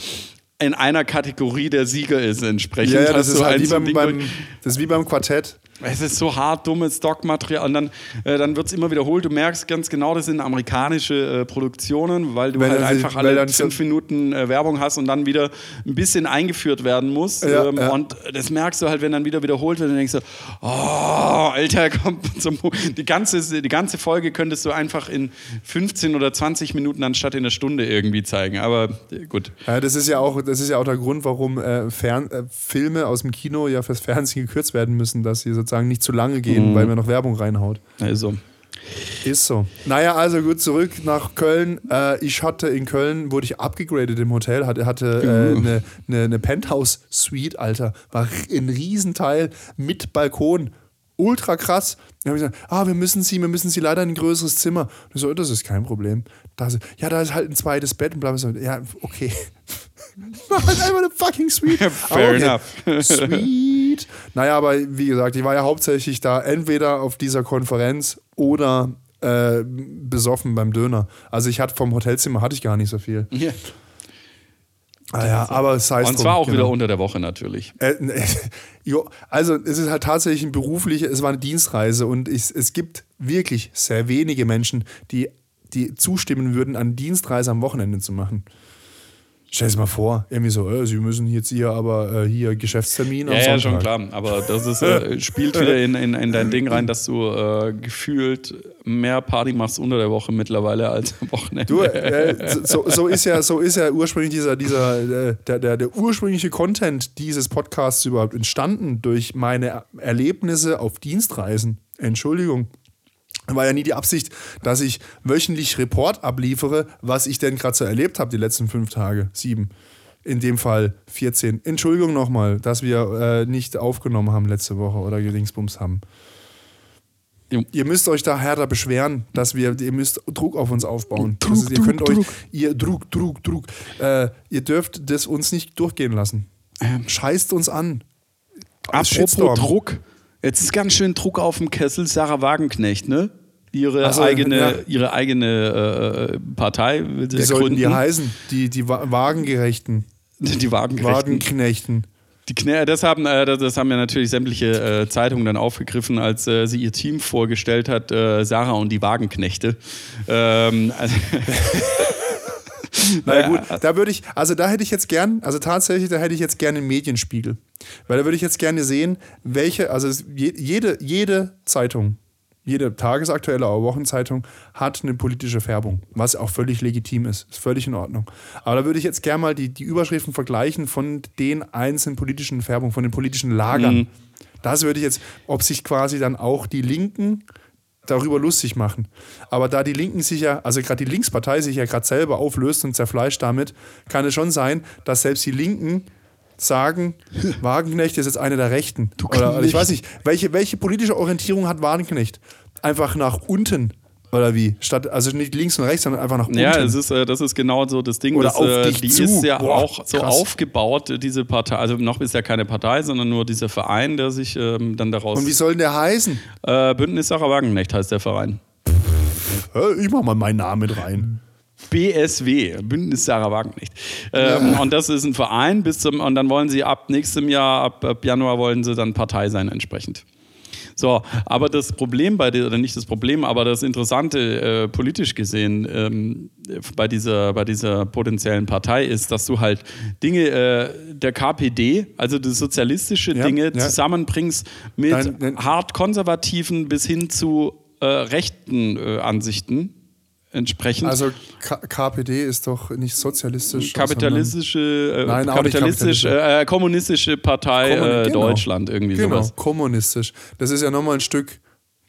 in einer Kategorie der Sieger ist entsprechend. ja, ja, das ist halt wie beim, beim, das ist wie beim Quartett. Es ist so hart, dummes Stockmaterial und dann, äh, dann wird es immer wiederholt. Du merkst ganz genau, das sind amerikanische äh, Produktionen, weil du Wenn halt einfach weil alle fünf Minuten äh, Werbung hast und dann wieder ein bisschen eingeführt werden muss. Ja, ähm, ja. Und das merkst du halt, wenn dann wieder wiederholt wird, dann denkst du, oh, Alter, <laughs> komm zum die ganze, die ganze Folge könntest du einfach in 15 oder 20 Minuten anstatt in einer Stunde irgendwie zeigen. Aber äh, gut. Ja, das ist ja auch, das ist ja auch der Grund, warum äh, äh, Filme aus dem Kino ja fürs Fernsehen gekürzt werden müssen, dass sie sozusagen nicht zu lange gehen, weil man noch Werbung reinhaut. Also. Ist so. Naja, also gut, zurück nach Köln. Äh, ich hatte in Köln, wurde ich abgegradet im Hotel, hatte, hatte äh, eine, eine, eine Penthouse-Suite, Alter. War ein Riesenteil mit Balkon. Ultra krass. Dann habe ich gesagt, ah, wir müssen sie, wir müssen sie leider in ein größeres Zimmer. Und ich so, das ist kein Problem. Da so, ja, da ist halt ein zweites Bett und bla bla. bla. Ja, okay. War <laughs> halt einfach eine fucking Suite. <laughs> Fair Aber enough. <laughs> Sweet. Naja, aber wie gesagt, ich war ja hauptsächlich da entweder auf dieser Konferenz oder äh, besoffen beim Döner. Also ich hatte vom Hotelzimmer hatte ich gar nicht so viel. Ja. Ah ja, aber es heißt Und zwar auch wieder unter der Woche natürlich. äh, äh, jo, also es ist halt tatsächlich ein beruflicher, es war eine Dienstreise und ich, es gibt wirklich sehr wenige Menschen, die, die zustimmen würden, eine Dienstreise am Wochenende zu machen. Stell dir mal vor, irgendwie so, äh, sie müssen jetzt hier aber äh, hier Geschäftstermin Ja, ja, schon klar. Aber das ist, äh, <laughs> spielt wieder in, in, in dein Ding rein, dass du äh, gefühlt mehr Party machst unter der Woche mittlerweile als am Wochenende. Du, <laughs> äh, so, so ist ja, so ist ja ursprünglich dieser, dieser, äh, der, der, der ursprüngliche Content dieses Podcasts überhaupt entstanden durch meine Erlebnisse auf Dienstreisen. Entschuldigung. War ja nie die Absicht, dass ich wöchentlich Report abliefere, was ich denn gerade so erlebt habe die letzten fünf Tage, sieben. In dem Fall 14. Entschuldigung nochmal, dass wir äh, nicht aufgenommen haben letzte Woche oder Gedingsbums haben. Jo. Ihr müsst euch da härter beschweren, dass wir, ihr müsst Druck auf uns aufbauen. Druck, ist, ihr Druck, könnt euch, Druck. ihr Druck, Druck, Druck. Äh, ihr dürft das uns nicht durchgehen lassen. Scheißt uns an. Apropos Shitstorm. Druck. Jetzt ist ganz schön Druck auf dem Kessel. Sarah Wagenknecht, ne? Ihre Ach so, eigene, ja. ihre eigene äh, Partei will sie Wie ja sollten die heißen? Die, die Wa- Wagengerechten. <laughs> Die Wagenknechten. Wagenknechten. Die Knä das, haben, äh, das haben ja natürlich sämtliche äh, Zeitungen dann aufgegriffen, als äh, sie ihr Team vorgestellt hat, äh, Sarah und die Wagenknechte. Ähm, also, <laughs> Na ja, gut, <laughs> da würde ich, also da hätte ich jetzt gern, also tatsächlich, da hätte ich jetzt gerne einen Medienspiegel. Weil da würde ich jetzt gerne sehen, welche, also jede, jede Zeitung, jede tagesaktuelle oder Wochenzeitung hat eine politische Färbung, was auch völlig legitim ist, ist völlig in Ordnung. Aber da würde ich jetzt gerne mal die, die Überschriften vergleichen von den einzelnen politischen Färbungen, von den politischen Lagern. Das würde ich jetzt, ob sich quasi dann auch die Linken darüber lustig machen. Aber da die Linken sich ja, also gerade die Linkspartei sich ja gerade selber auflöst und zerfleischt damit, kann es schon sein, dass selbst die Linken sagen, <laughs> Wagenknecht ist jetzt eine der Rechten. Oder, oder ich weiß nicht, welche, welche politische Orientierung hat Wagenknecht? Einfach nach unten oder wie? Statt, also nicht links und rechts, sondern einfach nach unten. ja, es ist, äh, das ist genau so das Ding. Oder dass, auf äh, dich die zu. ist ja Boah, auch so krass. aufgebaut, äh, diese Partei. Also noch ist ja keine Partei, sondern nur dieser Verein, der sich ähm, dann daraus. und wie soll denn der heißen? äh, Bündnis Sarah Wagenknecht heißt der Verein. Ich mach mal meinen Namen mit rein. BSW, Bündnis Sarah Wagenknecht. Ähm, Und das ist ein Verein bis zum, und dann wollen sie ab nächstem Jahr, ab, ab Januar wollen sie dann Partei sein entsprechend. So, aber das Problem bei der, oder nicht das Problem, aber das Interessante äh, politisch gesehen ähm, bei, dieser, bei dieser potenziellen Partei ist, dass du halt Dinge äh, der KPD, also das sozialistische Ja, Dinge, ja. zusammenbringst mit hart konservativen bis hin zu äh, rechten äh, Ansichten entsprechend. Also K KPD ist doch nicht sozialistisch. kapitalistische, äh, Nein, kapitalistisch, äh, kommunistische Partei Kommuni- äh, genau. Deutschland, irgendwie Genau, sowas. kommunistisch. Das ist ja nochmal ein Stück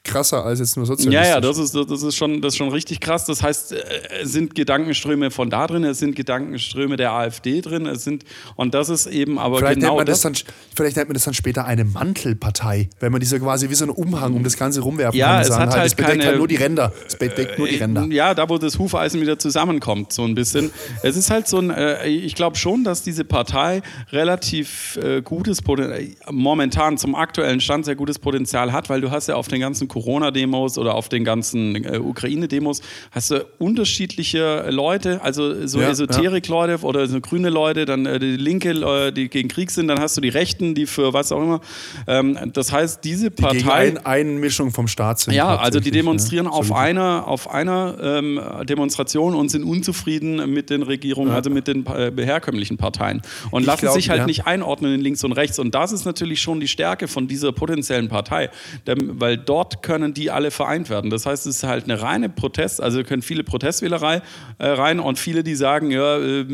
krasser als jetzt nur Ja, sozialistisch. ja, das ist, das, ist schon, das ist schon richtig krass. Das heißt, äh, es sind Gedankenströme von da drin, es sind Gedankenströme der AfD drin, es sind, und das ist eben aber Vielleicht, genau nennt man das dann, vielleicht nennt man das dann später eine Mantelpartei, wenn man diese quasi wie so einen Umhang um das Ganze rumwerfen Ja, kann. es hat halt das bedeckt keine- halt nur die Ränder. Es bedeckt nur die Ränder. Ja, da wo das Hufeisen wieder zusammenkommt, so ein bisschen. es ist halt so ein, äh, ich glaube schon, dass diese Partei relativ äh, gutes Potenzial, momentan zum aktuellen Stand sehr gutes Potenzial hat, weil du hast ja auf den ganzen Corona-Demos oder auf den ganzen äh, Ukraine-Demos hast du unterschiedliche Leute, also so Ja, Esoterik-Leute oder so grüne Leute, dann äh, die Linke, äh, die gegen Krieg sind, dann hast du die Rechten, die für was auch immer. Ähm, das heißt, diese Die gegen Partei. ein, Einmischung vom Staat sind. Ja, also die hauptsächlich, demonstrieren ne? auf einer, auf einer ähm, Demonstration und sind unzufrieden mit den Regierungen, also mit den äh, herkömmlichen Parteien. Und Ich lassen glaub, sich halt ja. nicht einordnen in links und rechts. Und das ist natürlich schon die Stärke von dieser potenziellen Partei, weil dort können die alle vereint werden. Das heißt, es ist halt eine reine Protest, also können viele Protestwählerei äh, rein und viele, die sagen, ja, äh,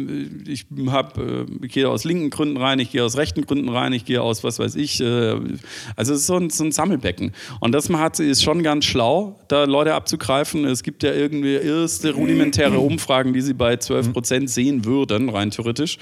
ich hab, äh, ich gehe aus linken Gründen rein, ich gehe aus rechten Gründen rein, ich gehe aus was weiß ich. Äh, also es ist so ein, so ein Sammelbecken. Und das man hat, ist schon ganz schlau, da Leute abzugreifen. Es gibt ja irgendwie erste rudimentäre Umfragen, die sie bei 12 Prozent sehen würden, rein theoretisch.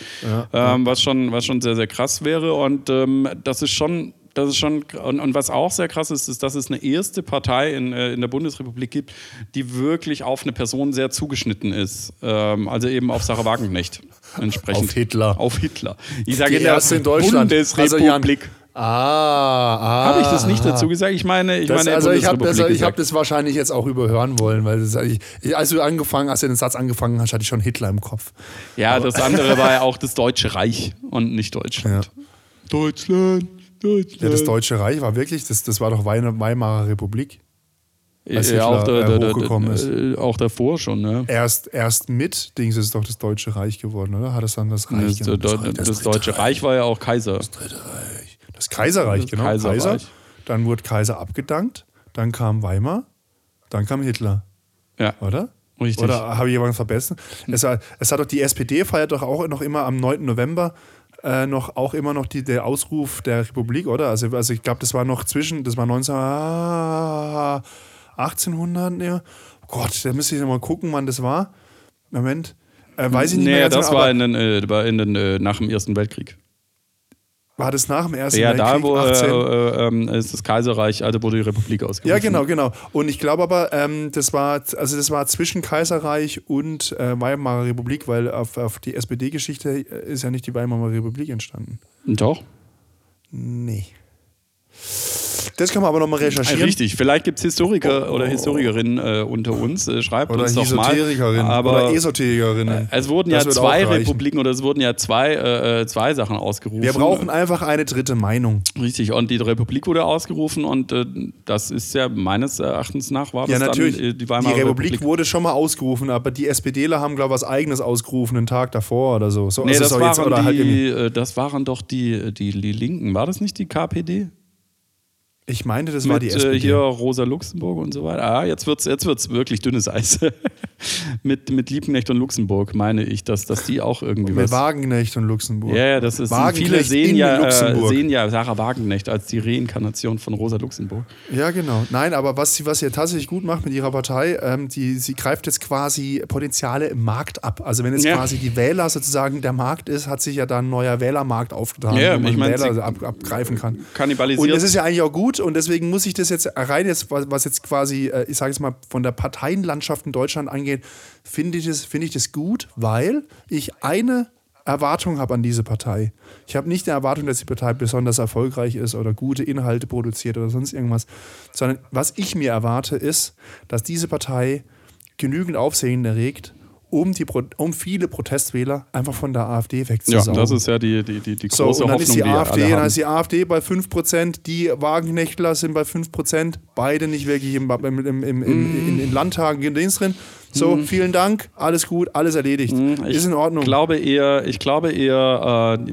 Ähm, was, schon, was schon sehr, sehr krass wäre. Und ähm, das ist schon. Das ist schon, und, und was auch sehr krass ist, ist, dass es eine erste Partei in, äh, in der Bundesrepublik gibt, die wirklich auf eine Person sehr zugeschnitten ist. Ähm, also eben auf Sarah Wagenknecht <laughs> entsprechend. Auf Hitler. Auf Hitler. Ich sage Die erste in Deutschland. Bundesrepublik. Also, ah, ah. Habe ich das nicht dazu gesagt? Ich meine, ich Das, meine also ich habe das, ich hab das wahrscheinlich jetzt auch überhören wollen, weil das, ich, als du angefangen, als du den Satz angefangen hast, hatte ich schon Hitler im Kopf. Ja, das andere war ja auch das Deutsche Reich und nicht Deutschland. Deutschland, Deutschland. Ja, das Deutsche Reich war wirklich, das, das war doch Weimarer Republik. als ja, auch, Hitler, der, äh, der, hochgekommen ist. äh, auch davor schon, ne? Erst, erst mit Dings ist es doch das Deutsche Reich geworden, oder? Hat es dann das Reich Das, das, Reich- das, Dritte Deutsche Reich war ja auch Kaiser. Dritte Reich. Das Kaiserreich, Das genau. Kaiserreich. Kaiser. Dann wurde Kaiser abgedankt, dann kam Weimar, dann kam Hitler, Ja, oder? richtig. Oder habe ich jemanden vergessen? Es, war- es hat doch die SPD feiert doch auch noch immer am 9. November äh, noch auch immer noch die, der Ausruf der Republik, oder? Also, also ich glaube, das war noch zwischen, das war 19, ah, 1800, ja. Oh Gott, da müsste ich noch mal gucken, wann das war. Moment. Äh, weiß ich nicht nee, mehr. ganz das genau, war, in den, äh, war in den, äh, nach dem Ersten Weltkrieg. War das nach dem Ersten Ja, da Weltkrieg? wo äh, 18? äh, ähm, ist das Kaiserreich, also wurde die Republik ausgerufen. Ja, genau, genau. Und ich glaube aber, ähm, das war, also das war zwischen Kaiserreich und äh, Weimarer Republik, weil auf, auf die SPD-Geschichte ist ja nicht die Weimarer Republik entstanden. Doch. Nee. Das kann man aber nochmal recherchieren. Richtig, vielleicht gibt es Historiker oder Historikerinnen äh, unter uns. Äh, schreibt Oder uns doch mal. Esoterikerinnen Aber oder Esoterikerinnen. es wurden Das ja wird zwei. Republiken oder es wurden ja zwei, äh, äh, zwei Sachen ausgerufen. Wir brauchen einfach eine dritte Meinung. Richtig, und die Republik wurde ausgerufen und äh, das ist ja meines Erachtens nach war das Ja, natürlich. dann äh, die die Weimarer Republik, Republik. wurde schon mal ausgerufen, aber die SPDler haben, glaube ich, was Eigenes ausgerufen, einen Tag davor oder so. so Nee, das, waren jetzt- oder halt die, äh, das waren doch die, die, die Linken. War das nicht die KPD? Ich meinte, das war Mit die äh, SPD. hier Rosa Luxemburg und so weiter. Ah, jetzt wird es jetzt wird's wirklich dünnes Eis. <laughs> mit, mit Liebknecht und Luxemburg meine ich, dass, dass die auch irgendwie Mit was. Wagenknecht und Luxemburg. Ja, ja, das ist viele sehen ja, äh, sehen ja Sarah Wagenknecht als die Reinkarnation von Rosa Luxemburg. Ja, genau. Nein, aber was sie, was sie tatsächlich gut macht mit ihrer Partei, ähm, die, sie greift jetzt quasi Potenziale im Markt ab. Also wenn jetzt Ja. quasi die Wähler sozusagen der Markt ist, hat sich ja da ein neuer Wählermarkt aufgetan, Ja, wo man ich mein, Wähler ab, abgreifen kann. Kannibalisiert. Und das ist ja eigentlich auch gut und deswegen muss ich das jetzt rein jetzt, was jetzt quasi, äh, ich sage es mal, von der Parteienlandschaft in Deutschland angeht, finde ich, das, finde ich das gut, weil ich eine Erwartung habe an diese Partei. Ich habe nicht die Erwartung, dass die Partei besonders erfolgreich ist oder gute Inhalte produziert oder sonst irgendwas, sondern was ich mir erwarte, ist, dass diese Partei genügend Aufsehen erregt, um, die, um viele Protestwähler einfach von der AfD ja, wegzusaugen. das ist ja die, die, die, die So, große und dann Hoffnung, ist die die AfD, alle dann haben. ist die AfD bei 5%, die Wagenknechtler sind bei 5%, beide nicht wirklich im, im, im, im, im, in, in Landtagen in Dienst drin. So, vielen Dank, alles gut, alles erledigt. ist in Ordnung. Ich glaube eher, ich glaube eher, äh,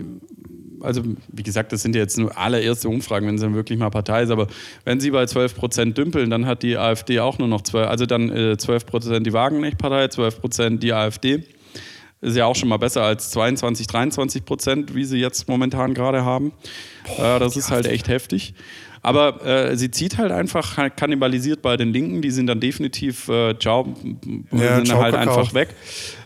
also wie gesagt, das sind ja jetzt nur allererste Umfragen, wenn es dann wirklich mal Partei ist, aber wenn sie bei 12 Prozent dümpeln, dann hat die AfD auch nur noch 12, also dann äh, 12 Prozent die Wagenknecht-Partei, 12 Prozent die AfD. Ist ja auch schon mal besser als 22, 23 Prozent, wie sie jetzt momentan gerade haben. äh, das ist halt echt heftig. Aber äh, sie zieht halt einfach, kannibalisiert bei den Linken, die sind dann definitiv, äh, ciao, Ja, sind ciao, halt Kakao. einfach weg.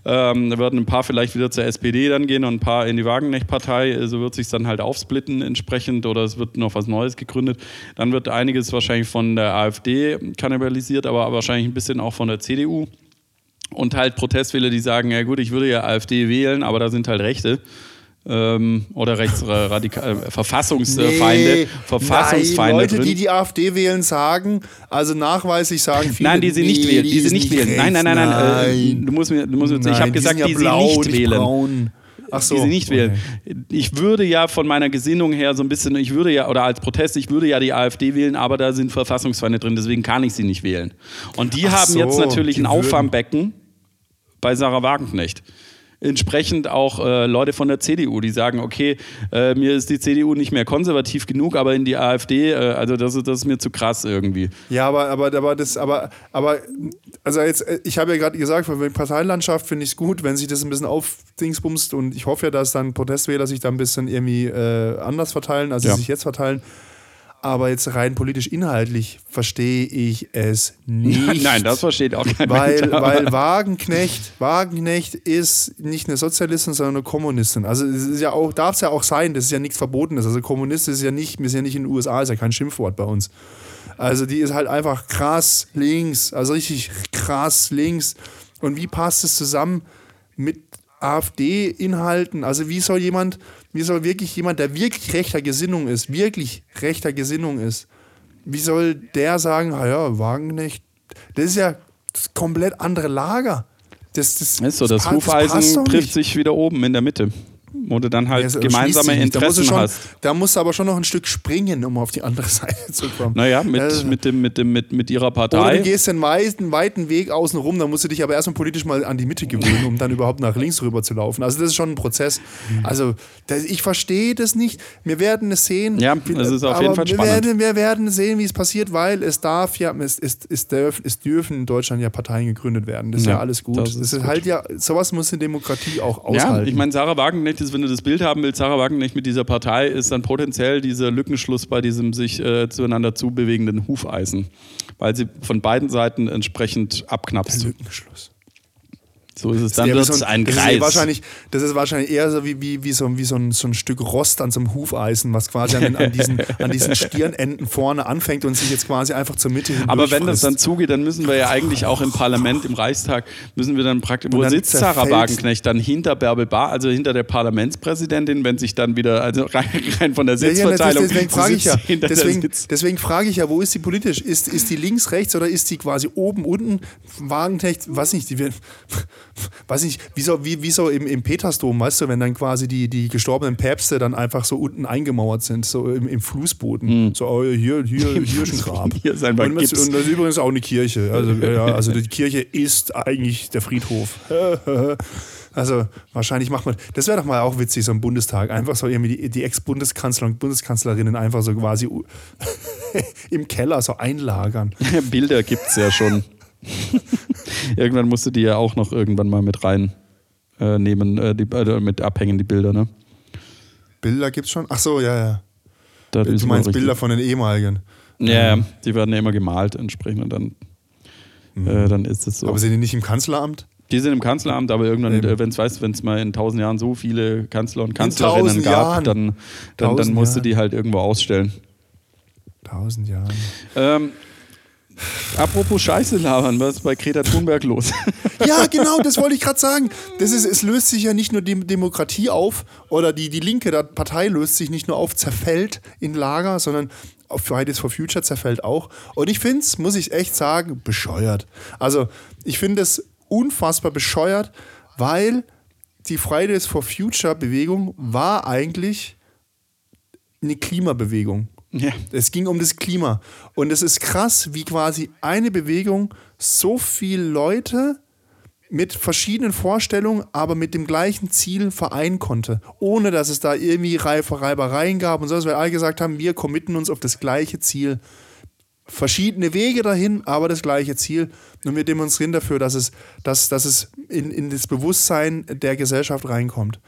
Ähm, da werden ein paar vielleicht wieder zur SPD dann gehen und ein paar in die Wagenknecht-Partei. So wird sich dann halt aufsplitten entsprechend oder es wird noch was Neues gegründet. Dann wird einiges wahrscheinlich von der AfD kannibalisiert, aber wahrscheinlich ein bisschen auch von der CDU. Und halt Protestwähler, die sagen, ja gut, ich würde ja AfD wählen, aber da sind halt Rechte. Ähm, oder rechtsradikal äh, Verfassungsfeinde, Nee, Verfassungsfeinde nein, Leute, drin. die die AfD wählen, sagen, also nachweislich sagen viele, Nein, die sie nicht nee, wählen. Die sie nicht wählen. Nein, nein, nein, nein. Äh, du musst mir, du musst mir, ich Nein, habe gesagt, ja die blau, sie nicht wählen. Braun. Ach so. die sie nicht wählen. Ich würde ja von meiner Gesinnung her so ein bisschen, ich würde ja, oder als Protest, ich würde ja die AfD wählen, aber da sind Verfassungsfeinde drin, deswegen kann ich sie nicht wählen. Und die Ach haben so, jetzt natürlich ein. Auffangbecken bei Sarah Wagenknecht. Entsprechend auch äh, Leute von der CDU, die sagen, okay, äh, mir ist die CDU nicht mehr konservativ genug, aber in die AfD, äh, also das, ist- das ist mir zu krass irgendwie. Ja, aber, aber, aber das, aber, aber, also jetzt, äh, ich habe ja gerade gesagt, für die Parteilandschaft finde ich es gut, wenn sich das ein bisschen aufdingsbumst und ich hoffe ja, dass dann Protestwähler sich da ein bisschen irgendwie äh, anders verteilen, als Ja. sie sich jetzt verteilen. Aber jetzt rein politisch inhaltlich verstehe ich es <laughs> nicht. Nein, das versteht auch kein weil, Mensch. <laughs> weil Wagenknecht, Wagenknecht ist nicht eine Sozialistin, sondern eine Kommunistin. Also es ist ja auch, darf es ja auch sein, das ist ja nichts Verbotenes. Also Kommunist ist ja nicht, wir sind ja nicht in den USA, ist ja kein Schimpfwort bei uns. Also die ist halt einfach krass links, also richtig krass links. Und wie passt es zusammen mit AfD-Inhalten? Also wie soll jemand, wie soll wirklich jemand, der wirklich rechter Gesinnung ist, wirklich rechter Gesinnung ist, wie soll der sagen, ah ja, Wagenknecht, das ist ja das komplett andere Lager. Das, das, Ist so, das passt Hufeisen trifft nicht. sich wieder oben in der Mitte. Wo du dann halt Ja, gemeinsame nicht. da musst du Interessen schon, hast. Da musst du aber schon noch ein Stück springen, um auf die andere <laughs> Seite zu kommen. Naja, mit, Also- mit, dem, mit, dem, mit, mit ihrer Oder Partei. du gehst den weiten, weiten Weg außen rum, dann musst du dich aber erstmal politisch mal an die Mitte gewöhnen, um dann überhaupt nach links rüber zu laufen. Also das ist schon ein Prozess. Also das, ich verstehe das nicht. Wir werden es sehen. Ja, es ist auf jeden Fall wir spannend. Werden, wir werden sehen, wie es passiert, weil es darf ja, es, es, es, dürf, es dürfen in Deutschland ja Parteien gegründet werden. Das ist ja, Ja, alles gut. das Das ist ist, gut. halt ja, sowas muss eine Demokratie auch Ja, aushalten. ich meine, Sarah Wagenknecht ist, wenn du das Bild haben willst, Sarah Wagenknecht mit dieser Partei ist dann potenziell dieser Lückenschluss bei diesem sich äh, zueinander zubewegenden Hufeisen, weil sie von beiden Seiten entsprechend abknapst. Lückenschluss. So ist es. Dann Ja, wird wie so es ein das ist Kreis. wahrscheinlich, das ist wahrscheinlich eher so wie, wie, wie, so, wie so, ein, so ein Stück Rost an so einem Hufeisen, was quasi an, an, diesen, an diesen Stirnenden vorne anfängt und sich jetzt quasi einfach zur Mitte hin Aber wenn das dann zugeht, dann müssen wir ja eigentlich auch im Parlament, im Reichstag, müssen wir dann praktisch, wo dann sitzt Sarah Wagenknecht dann hinter Bärbel Bar, also hinter der Parlamentspräsidentin, wenn sich dann wieder, also rein, rein von der Ja, ja, Sitzverteilung, deswegen sie frage ich ja, deswegen, deswegen frage ich ja, wo ist die politisch? Ist, ist die links, rechts oder ist die quasi oben, unten? Wagenknecht, weiß nicht, die wird, weiß nicht, wie so, wie, wie so im, im Petersdom, weißt du, wenn dann quasi die, die gestorbenen Päpste dann einfach so unten eingemauert sind, so im, im Fußboden. So, oh, hier, hier, <laughs> hier ist ein Grab. Hier ist einfach und, das, und das ist übrigens auch eine Kirche. Also, ja, also die Kirche ist eigentlich der Friedhof. <laughs> Also wahrscheinlich macht man, das wäre doch mal auch witzig, so im Bundestag, einfach so irgendwie die, die Ex-Bundeskanzler und Bundeskanzlerinnen einfach so quasi <laughs> im Keller so einlagern. Bilder gibt es ja schon. <laughs> irgendwann musst du die ja auch noch irgendwann mal mit rein äh, nehmen, äh, die, äh, mit abhängen, die Bilder, ne? Bilder gibt's schon? Ach so, ja, ja. Da Du meinst Bilder von den ehemaligen. Ja, ja, die werden ja immer gemalt entsprechend und dann, äh, dann ist es so. Mhm. Aber sind die nicht im Kanzleramt? Die sind im Kanzleramt, aber irgendwann, äh, wenn es weißt, wenn es mal in tausend Jahren so viele Kanzler und Kanzlerinnen gab, Jahren. dann, dann, dann musst du Jahren. die halt irgendwo ausstellen. Tausend Jahre. Ähm, apropos Scheiße labern, was ist bei Greta Thunberg los? <laughs> Ja, genau, das wollte ich gerade sagen. Das ist, es löst sich ja nicht nur die Demokratie auf oder die, die linke der Partei löst sich nicht nur auf, zerfällt in Lager, sondern auf Fridays for Future zerfällt auch. Und ich finde es, muss ich echt sagen, bescheuert. Also, ich finde es unfassbar bescheuert, weil die Fridays for Future Bewegung war eigentlich eine Klimabewegung. Ja. Es ging um das Klima. Und es ist krass, wie quasi eine Bewegung so viele Leute mit verschiedenen Vorstellungen, aber mit dem gleichen Ziel vereinen konnte. Ohne dass es da irgendwie Reibereien gab und so, dass wir alle gesagt haben, wir committen uns auf das gleiche Ziel. Verschiedene Wege dahin, aber das gleiche Ziel. Und wir demonstrieren dafür, dass es, dass, dass es in, in das Bewusstsein der Gesellschaft reinkommt.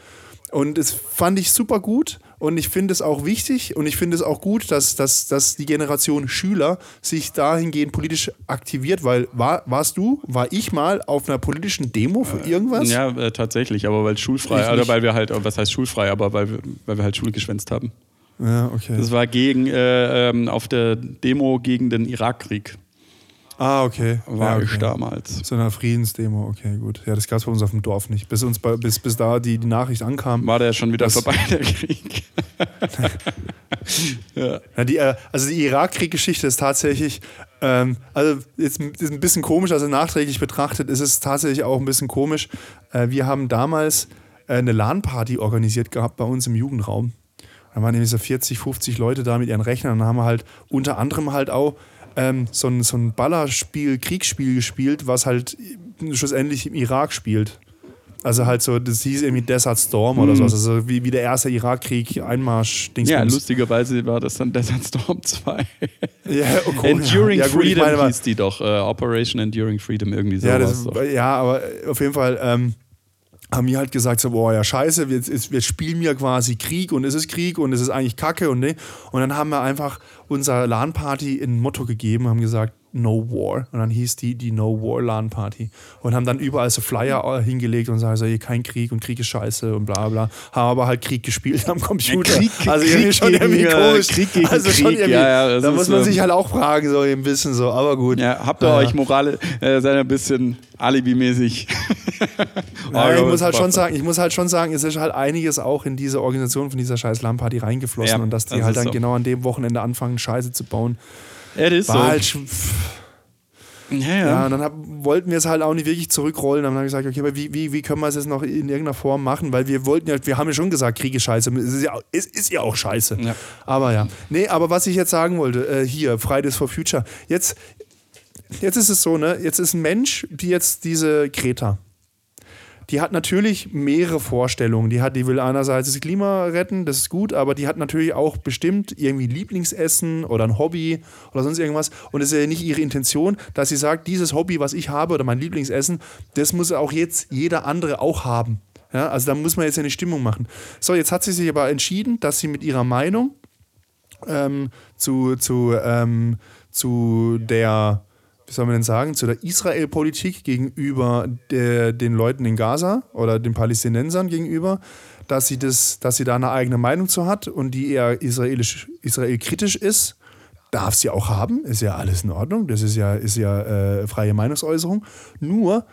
Und das fand ich super gut und ich finde es auch wichtig und ich finde es auch gut, dass, dass, dass die Generation Schüler sich dahingehend politisch aktiviert, weil war, warst du, war ich mal auf einer politischen Demo für irgendwas? Ja, äh, tatsächlich, aber weil schulfrei, oder nicht. weil wir halt, was heißt schulfrei, aber weil wir, weil wir halt Schule geschwänzt haben. Ja, okay. Das war gegen, äh, ähm, auf der Demo gegen den Irakkrieg. Ah, okay. war ja, ich okay. damals. So eine Friedensdemo, okay, gut. Ja, das gab es bei uns auf dem Dorf nicht. Bis uns bei, bis, bis da die, die Nachricht ankam. War der schon wieder Das- vorbei, der Krieg? <laughs> ja. Ja, die, äh, also die Irakkrieg-Geschichte ist tatsächlich, ähm, also jetzt ist ein bisschen komisch, also nachträglich betrachtet ist es tatsächlich auch ein bisschen komisch. Äh, wir haben damals äh, eine LAN-Party organisiert gehabt bei uns im Jugendraum. Da waren nämlich so 40, 50 Leute da mit ihren Rechnern und haben wir halt unter anderem halt auch ähm, so, ein, so ein Ballerspiel, Kriegsspiel gespielt, was halt schlussendlich im Irak spielt. Also halt so, das hieß irgendwie Desert Storm oder so, also wie, wie der erste Irakkrieg, Einmarsch, Dings. ja, lustigerweise war das dann Desert Storm <laughs> 2. Ja, oh, cool. Enduring ja, gut, Freedom meine hieß die doch. Äh, Operation Enduring Freedom, irgendwie so. Ja, das, ja, aber auf jeden Fall ähm, haben wir halt gesagt, so, boah, ja, scheiße, wir, wir spielen ja quasi Krieg und es ist Krieg und es ist eigentlich Kacke und ne. Und dann haben wir einfach unserer LAN-Party ein Motto gegeben, haben gesagt, No War. Und dann hieß die die No War LAN-Party. Und haben dann überall so Flyer äh, hingelegt und sagen so, hier kein Krieg und Krieg ist scheiße und bla bla. Haben aber halt Krieg gespielt <laughs> am Computer. Krieg- also Krieg irgendwie schon gegen, irgendwie äh, komisch. Krieg gegen also schon Krieg, irgendwie, ja, ja, da muss man ähm, sich halt auch fragen, so ein bisschen so, aber gut. Ja, habt ihr Ja. euch Morale, äh, seid ein bisschen alibimäßig? <laughs> <laughs> Ja, ich muss halt schon sagen. ich muss halt schon sagen, es ist halt einiges auch in diese Organisation von dieser scheiß LAN-Party reingeflossen Ja, und dass die das halt dann so. genau an dem Wochenende anfangen, Scheiße zu bauen. Es ist War so. halt ja, ja, ja. und dann hab, wollten wir es halt auch nicht wirklich zurückrollen. Dann haben wir gesagt, okay, aber wie, wie, wie können wir es jetzt noch in irgendeiner Form machen? Weil wir wollten ja, wir haben ja schon gesagt, Krieg ist scheiße. Es ist ja, es ist ja auch scheiße. Ja. Aber ja. Nee, aber was ich jetzt sagen wollte, äh, hier, Fridays for Future. Jetzt, jetzt ist es so, ne? Jetzt ist ein Mensch, die jetzt diese Greta. Die hat natürlich mehrere Vorstellungen. Die hat, die will einerseits das Klima retten, das ist gut, aber die hat natürlich auch bestimmt irgendwie Lieblingsessen oder ein Hobby oder sonst irgendwas. Und es ist ja nicht ihre Intention, dass sie sagt, dieses Hobby, was ich habe oder mein Lieblingsessen, das muss auch jetzt jeder andere auch haben. Ja, also da muss man jetzt eine Stimmung machen. So, jetzt hat sie sich aber entschieden, dass sie mit ihrer Meinung ähm, zu, zu, ähm, zu der, wie soll man denn sagen, zu der Israel-Politik gegenüber der, den Leuten in Gaza oder den Palästinensern gegenüber, dass sie, das, dass sie da eine eigene Meinung zu hat und die eher israelisch, israelkritisch ist. Darf sie auch haben, ist ja alles in Ordnung, das ist ja, ist ja äh, freie Meinungsäußerung. Nur,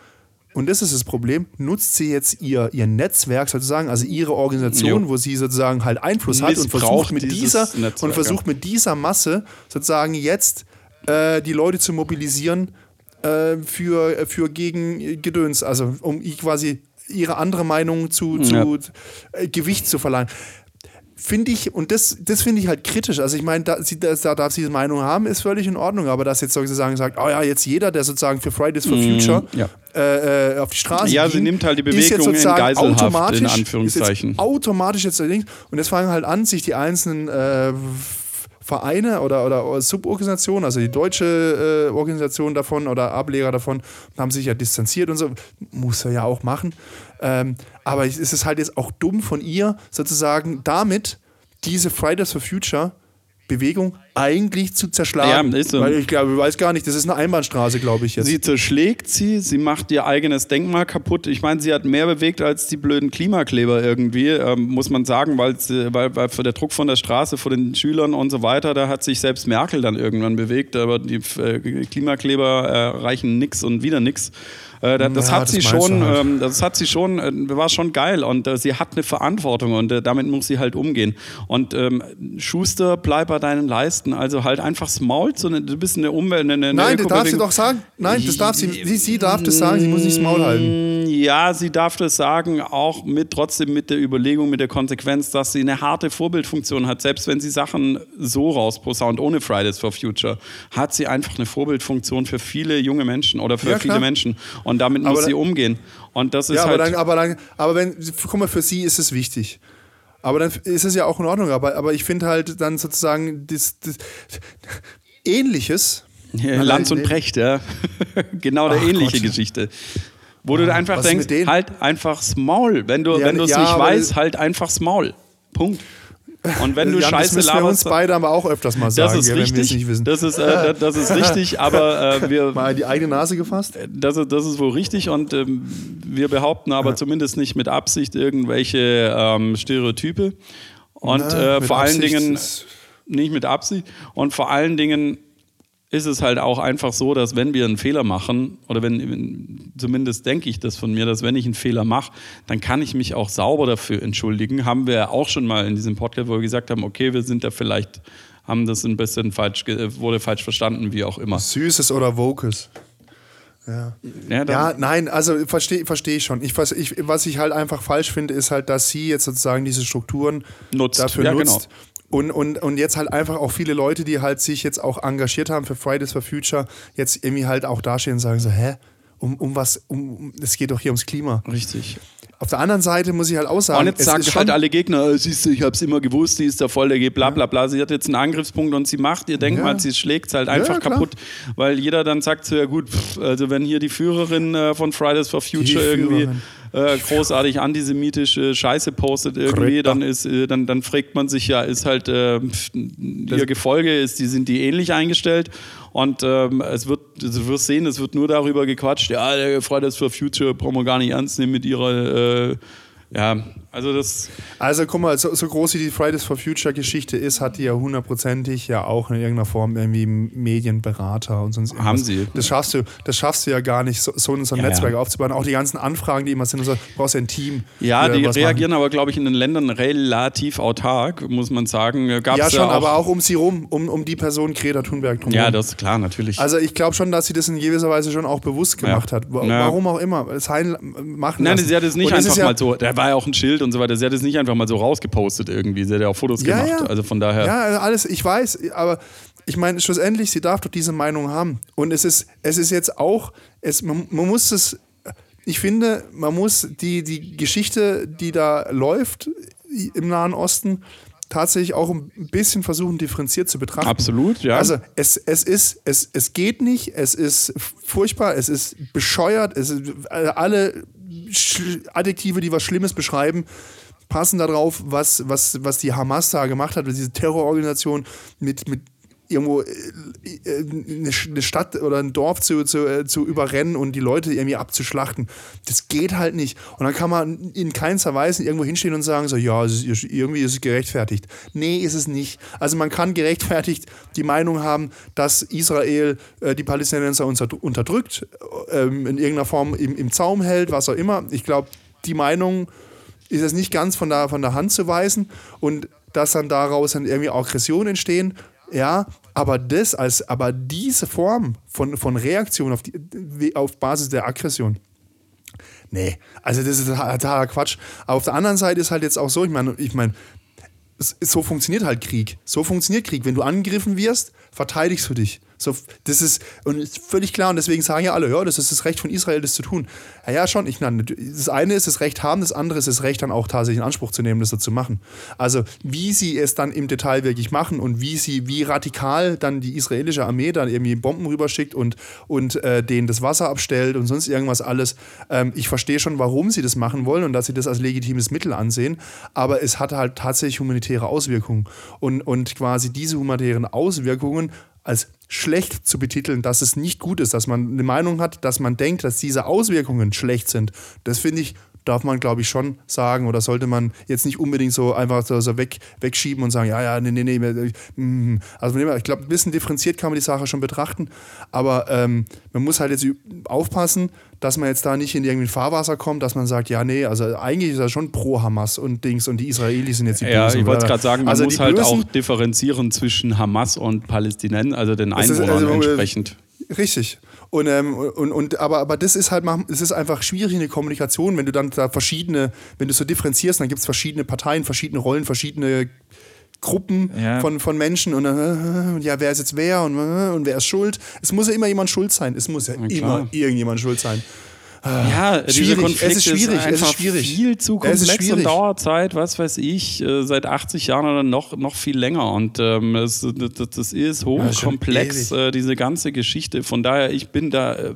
und das ist das Problem, nutzt sie jetzt ihr, ihr Netzwerk sozusagen, also ihre Organisation, Jo. wo sie sozusagen halt Einfluss hat und versucht mit dieser Netzwerk, und versucht mit dieser Masse sozusagen jetzt äh, die Leute zu mobilisieren äh, für, für gegen Gedöns, also um quasi ihre andere Meinung zu, zu äh, Gewicht zu verleihen. Finde ich, und das, das finde ich halt kritisch. Also ich meine, da, sie, da, da darf sie diese Meinung haben, ist völlig in Ordnung, aber dass jetzt sozusagen sagt, oh ja, jetzt jeder, der sozusagen für Fridays for Future ja. äh, äh, auf die Straße Ja, ging, sie nimmt halt die Bewegung in Geiselhaft, in automatisch- Anführungszeichen. Ist jetzt automatisch jetzt links. Und jetzt fangen halt an, sich die einzelnen äh, Vereine oder, oder Suborganisationen, also die deutsche äh, Organisation davon oder Ableger davon, haben sich ja distanziert und so. Muss er ja auch machen. Ähm, aber es ist halt jetzt auch dumm von ihr, sozusagen damit diese Fridays for Future Bewegung eigentlich zu zerschlagen. Ja, ist so. Weil ich glaube, ich weiß gar nicht, das ist eine Einbahnstraße, glaube ich jetzt. Sie zerschlägt sie, sie macht ihr eigenes Denkmal kaputt. Ich meine, sie hat mehr bewegt als die blöden Klimakleber irgendwie, ähm, muss man sagen, weil, weil, weil der Druck von der Straße, vor den Schülern und so weiter, da hat sich selbst Merkel dann irgendwann bewegt, aber die äh, Klimakleber äh, reichen nix und wieder nix. Äh, das, das Ja, hat das schon, halt. ähm, das hat sie schon, äh, war schon geil und äh, sie hat eine Verantwortung und äh, damit muss sie halt umgehen. Und ähm, Schuster, bleib bei deinen Leisten, also halt einfach das Maul, zu, ne- du bist eine Umwelt, eine, eine Nein, das darf sie doch sagen. Nein, das darf sie. Sie, sie darf das sagen, sie muss nicht das Maul halten. Ja, sie darf das sagen, auch mit trotzdem mit der Überlegung, mit der Konsequenz, dass sie eine harte Vorbildfunktion hat. Selbst wenn sie Sachen so rausposaunt, ohne Fridays for Future, hat sie einfach eine Vorbildfunktion für viele junge Menschen oder für Ja, viele. Menschen. Und damit Aber muss sie da- umgehen. Und das ist Ja, aber halt. dann, aber dann, aber wenn, guck mal, für sie ist es wichtig. Aber dann ist es ja auch in Ordnung. Aber, aber ich finde halt dann sozusagen das, das Ähnliches. <laughs> Ja, Lanz und. Precht, ja. <laughs> genau der Ach ähnliche Gott. Geschichte. Wo du einfach denkst, halt einfach's Maul. Wenn du Ja, wenn du es ja, nicht aber- weißt, halt einfach's Maul. Punkt. Und wenn du Jan, das Scheiße müssen wir uns laberst, beide aber auch öfters mal sagen, das ist gell, wenn wir es richtig. nicht wissen. Das ist, äh, das ist <laughs> richtig, aber äh, wir, mal die eigene Nase gefasst. das, ist, das ist wohl richtig und ähm, wir behaupten aber zumindest nicht mit Absicht irgendwelche ähm, Stereotype. Und Na, äh, vor allen Absicht Dingen ist- nicht mit Absicht und vor allen Dingen ist es halt auch einfach so, dass wenn wir einen Fehler machen, oder wenn, zumindest denke ich das von mir, dass wenn ich einen Fehler mache, dann kann ich mich auch sauber dafür entschuldigen. Haben wir auch schon mal in diesem Podcast, wo wir gesagt haben, okay, wir sind da vielleicht, haben das ein bisschen falsch, wurde falsch verstanden, wie auch immer. Süßes oder Wokes. Ja. Ja, ja, nein, also verstehe versteh ich schon. Ich, was, ich, was ich halt einfach falsch finde, ist halt, dass sie jetzt sozusagen diese Strukturen nutzt. dafür ja, nutzt. Genau. Und, und, und jetzt halt einfach auch viele Leute, die halt sich jetzt auch engagiert haben für Fridays for Future, jetzt irgendwie halt auch dastehen und sagen so, hä? Um, um was? Um, es geht doch hier ums Klima. Richtig. Auf der anderen Seite muss ich halt auch sagen. Und jetzt sagen halt alle Gegner, äh, siehst du, ich hab's immer gewusst, die ist der voll, der geht bla bla bla. Sie hat jetzt einen Angriffspunkt und sie macht ihr Denkmal, ja. sie schlägt es halt einfach ja, kaputt, weil jeder dann sagt so, ja gut, pff, also wenn hier die Führerin äh, von Fridays for Future irgendwie äh, großartig antisemitische Scheiße postet irgendwie, dann ist, äh, dann, dann fragt man sich ja, ist halt äh, ihr Gefolge, ist, die, sind die ähnlich eingestellt? Und ähm, es wird, du wirst sehen, es wird nur darüber gequatscht, ja, der Fridays for Future brauchen wir gar nicht ernst nehmen mit ihrer äh, ja, also das. Also guck mal, so, so, groß wie die Fridays for Future Geschichte ist, hat die ja hundertprozentig ja auch in irgendeiner Form irgendwie Medienberater und sonst irgendwas. Haben sie. Das schaffst du, das schaffst du ja gar nicht, so, so ein, ja, Netzwerk ja. aufzubauen. Auch die ganzen Anfragen, die immer sind, so, brauchst du ein Team. Ja, die reagieren machen. aber, glaube ich, in den Ländern relativ autark, muss man sagen. Gab's ja, schon, ja auch aber auch um sie rum, um, um die Person Greta Thunberg drum. Ja, das ist klar, natürlich. Also ich glaube schon, dass sie das in gewisser Weise schon auch bewusst gemacht hat. Warum auch immer. Das machen Nein, sie hat es nicht einfach mal so. Da war ja auch ein Schild und so weiter. Sie hat es nicht einfach mal so rausgepostet irgendwie. Sie hat ja auch Fotos ja, gemacht. Ja. Also von daher. Ja, also alles, ich weiß, aber ich meine, schlussendlich, sie darf doch diese Meinung haben. Und es ist, es ist jetzt auch, es, man, man muss es, ich finde, man muss die, die Geschichte, die da läuft im Nahen Osten, tatsächlich auch ein bisschen versuchen, differenziert zu betrachten. Absolut, ja. Also es, es ist, es, es geht nicht, es ist furchtbar, es ist bescheuert, es ist alle Adjektive, die was Schlimmes beschreiben, passen darauf, was, was, was die Hamas da gemacht hat, diese Terrororganisation mit, mit irgendwo äh, äh, eine Stadt oder ein Dorf zu, zu, äh, zu überrennen und die Leute irgendwie abzuschlachten. Das geht halt nicht. Und dann kann man in keinster Weise irgendwo hinstehen und sagen, so, ja, irgendwie ist es gerechtfertigt. Nee, ist es nicht. Also man kann gerechtfertigt die Meinung haben, dass Israel die Palästinenser unterdrückt, ähm, in irgendeiner Form im, im Zaum hält, was auch immer. Ich glaube, die Meinung ist es nicht ganz von der, von der Hand zu weisen und dass dann daraus dann irgendwie Aggressionen entstehen. Ja, aber das als, aber diese Form von, von Reaktion auf, die, auf Basis der Aggression, nee, also das ist totaler Quatsch. Aber auf der anderen Seite ist halt jetzt auch so, ich meine, ich meine, so funktioniert halt Krieg. So funktioniert Krieg. Wenn du angegriffen wirst, verteidigst du dich. So, das ist, und ist völlig klar, und deswegen sagen ja alle, ja, das ist das Recht von Israel, das zu tun. Ja, ja, schon. Ich, meine, das eine ist das Recht haben, das andere ist das Recht dann auch tatsächlich in Anspruch zu nehmen, das so zu machen. Also, wie sie es dann im Detail wirklich machen und wie sie, wie radikal dann die israelische Armee dann irgendwie Bomben rüberschickt und, und äh, denen das Wasser abstellt und sonst irgendwas alles. Ähm, ich verstehe schon, warum sie das machen wollen und dass sie das als legitimes Mittel ansehen, aber es hat halt tatsächlich humanitäre Auswirkungen. Und, und quasi diese humanitären Auswirkungen als schlecht zu betiteln, dass es nicht gut ist, dass man eine Meinung hat, dass man denkt, dass diese Auswirkungen schlecht sind. Das finde ich, darf man, glaube ich, schon sagen oder sollte man jetzt nicht unbedingt so einfach so weg, wegschieben und sagen, ja, ja, nee, nee, nee. Mm. Also ich glaube, ein bisschen differenziert kann man die Sache schon betrachten, aber ähm, man muss halt jetzt aufpassen, dass man jetzt da nicht in irgendwie Fahrwasser kommt, dass man sagt, ja, nee, also eigentlich ist er schon pro Hamas und Dings und die Israelis sind jetzt die Bösen. Ja, ich wollte gerade sagen, man also muss halt Bösen, auch differenzieren zwischen Hamas und Palästinensern, also den Einwohnern also, entsprechend. Richtig. Und, ähm, und, und, aber, aber das ist halt, es ist einfach schwierig in der Kommunikation, wenn du dann da verschiedene, wenn du so differenzierst, dann gibt es verschiedene Parteien, verschiedene Rollen, verschiedene Gruppen ja. von, von Menschen und äh, ja, wer ist jetzt wer und, äh, und wer ist schuld? Es muss ja immer jemand schuld sein. Es muss ja, immer irgendjemand schuld sein. Ja, diese Konflikte es ist schwierig, ist einfach es ist schwierig. viel zu komplex und Dauerzeit, was weiß ich, äh, seit 80 Jahren oder noch, noch viel länger. Und ähm, das, das, das ist hochkomplex, ja, äh, diese ganze Geschichte. Von daher, ich bin da. Äh,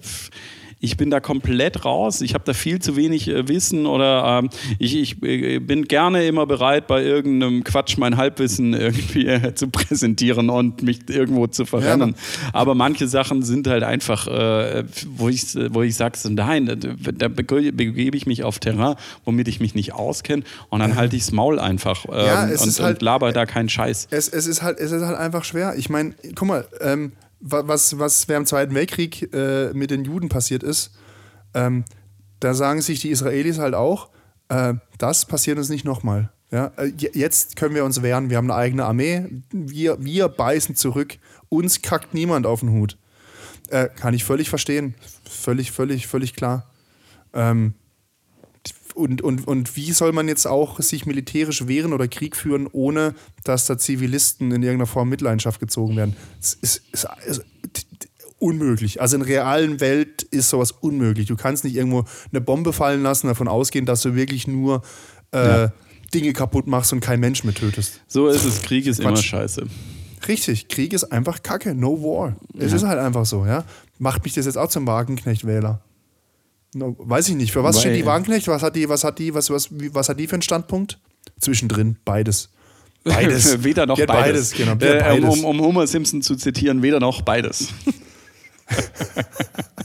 ich bin da komplett raus. Ich habe da viel zu wenig äh, Wissen oder ähm, ich, ich äh, bin gerne immer bereit, bei irgendeinem Quatsch mein Halbwissen <laughs> irgendwie äh, zu präsentieren und mich irgendwo zu verrennen. Ja. Aber manche Sachen sind halt einfach, äh, wo ich, wo ich sage, so, nein, da, da begebe ich mich auf Terrain, womit ich mich nicht auskenne und dann halte ich das Maul einfach ähm, ja, und, halt, und laber da keinen Scheiß. Es, es, ist halt, es ist halt einfach schwer. Ich meine, guck mal, ähm, was, was während dem Zweiten Weltkrieg äh, mit den Juden passiert ist, ähm, da sagen sich die Israelis halt auch, äh, das passiert uns nicht nochmal. Ja, äh, jetzt können wir uns wehren, wir haben eine eigene Armee, wir, wir beißen zurück, uns kackt niemand auf den Hut. Äh, kann ich völlig verstehen. Völlig, völlig, völlig klar. Ähm, und, und, und wie soll man jetzt auch sich militärisch wehren oder Krieg führen, ohne dass da Zivilisten in irgendeiner Form Mitleidenschaft gezogen werden? Das ist, ist, ist unmöglich. Also in der realen Welt ist sowas unmöglich. Du kannst nicht irgendwo eine Bombe fallen lassen, davon ausgehen, dass du wirklich nur äh, ja. Dinge kaputt machst und kein Mensch mehr tötest. So ist es. Krieg ist Quatsch. immer scheiße. Richtig, Krieg ist einfach Kacke. No war. Es ja. ist halt einfach so, ja. Macht mich das jetzt auch zum Wagenknecht-Wähler? No, weiß ich nicht. Für was Weil, steht die Wagenknecht? Was hat die, was hat die, was, was, was hat die für einen Standpunkt? Zwischendrin, beides. Beides. <laughs> weder noch beides. beides. Genau, äh, beides. Um, um Homer Simpson zu zitieren, weder noch beides. <laughs>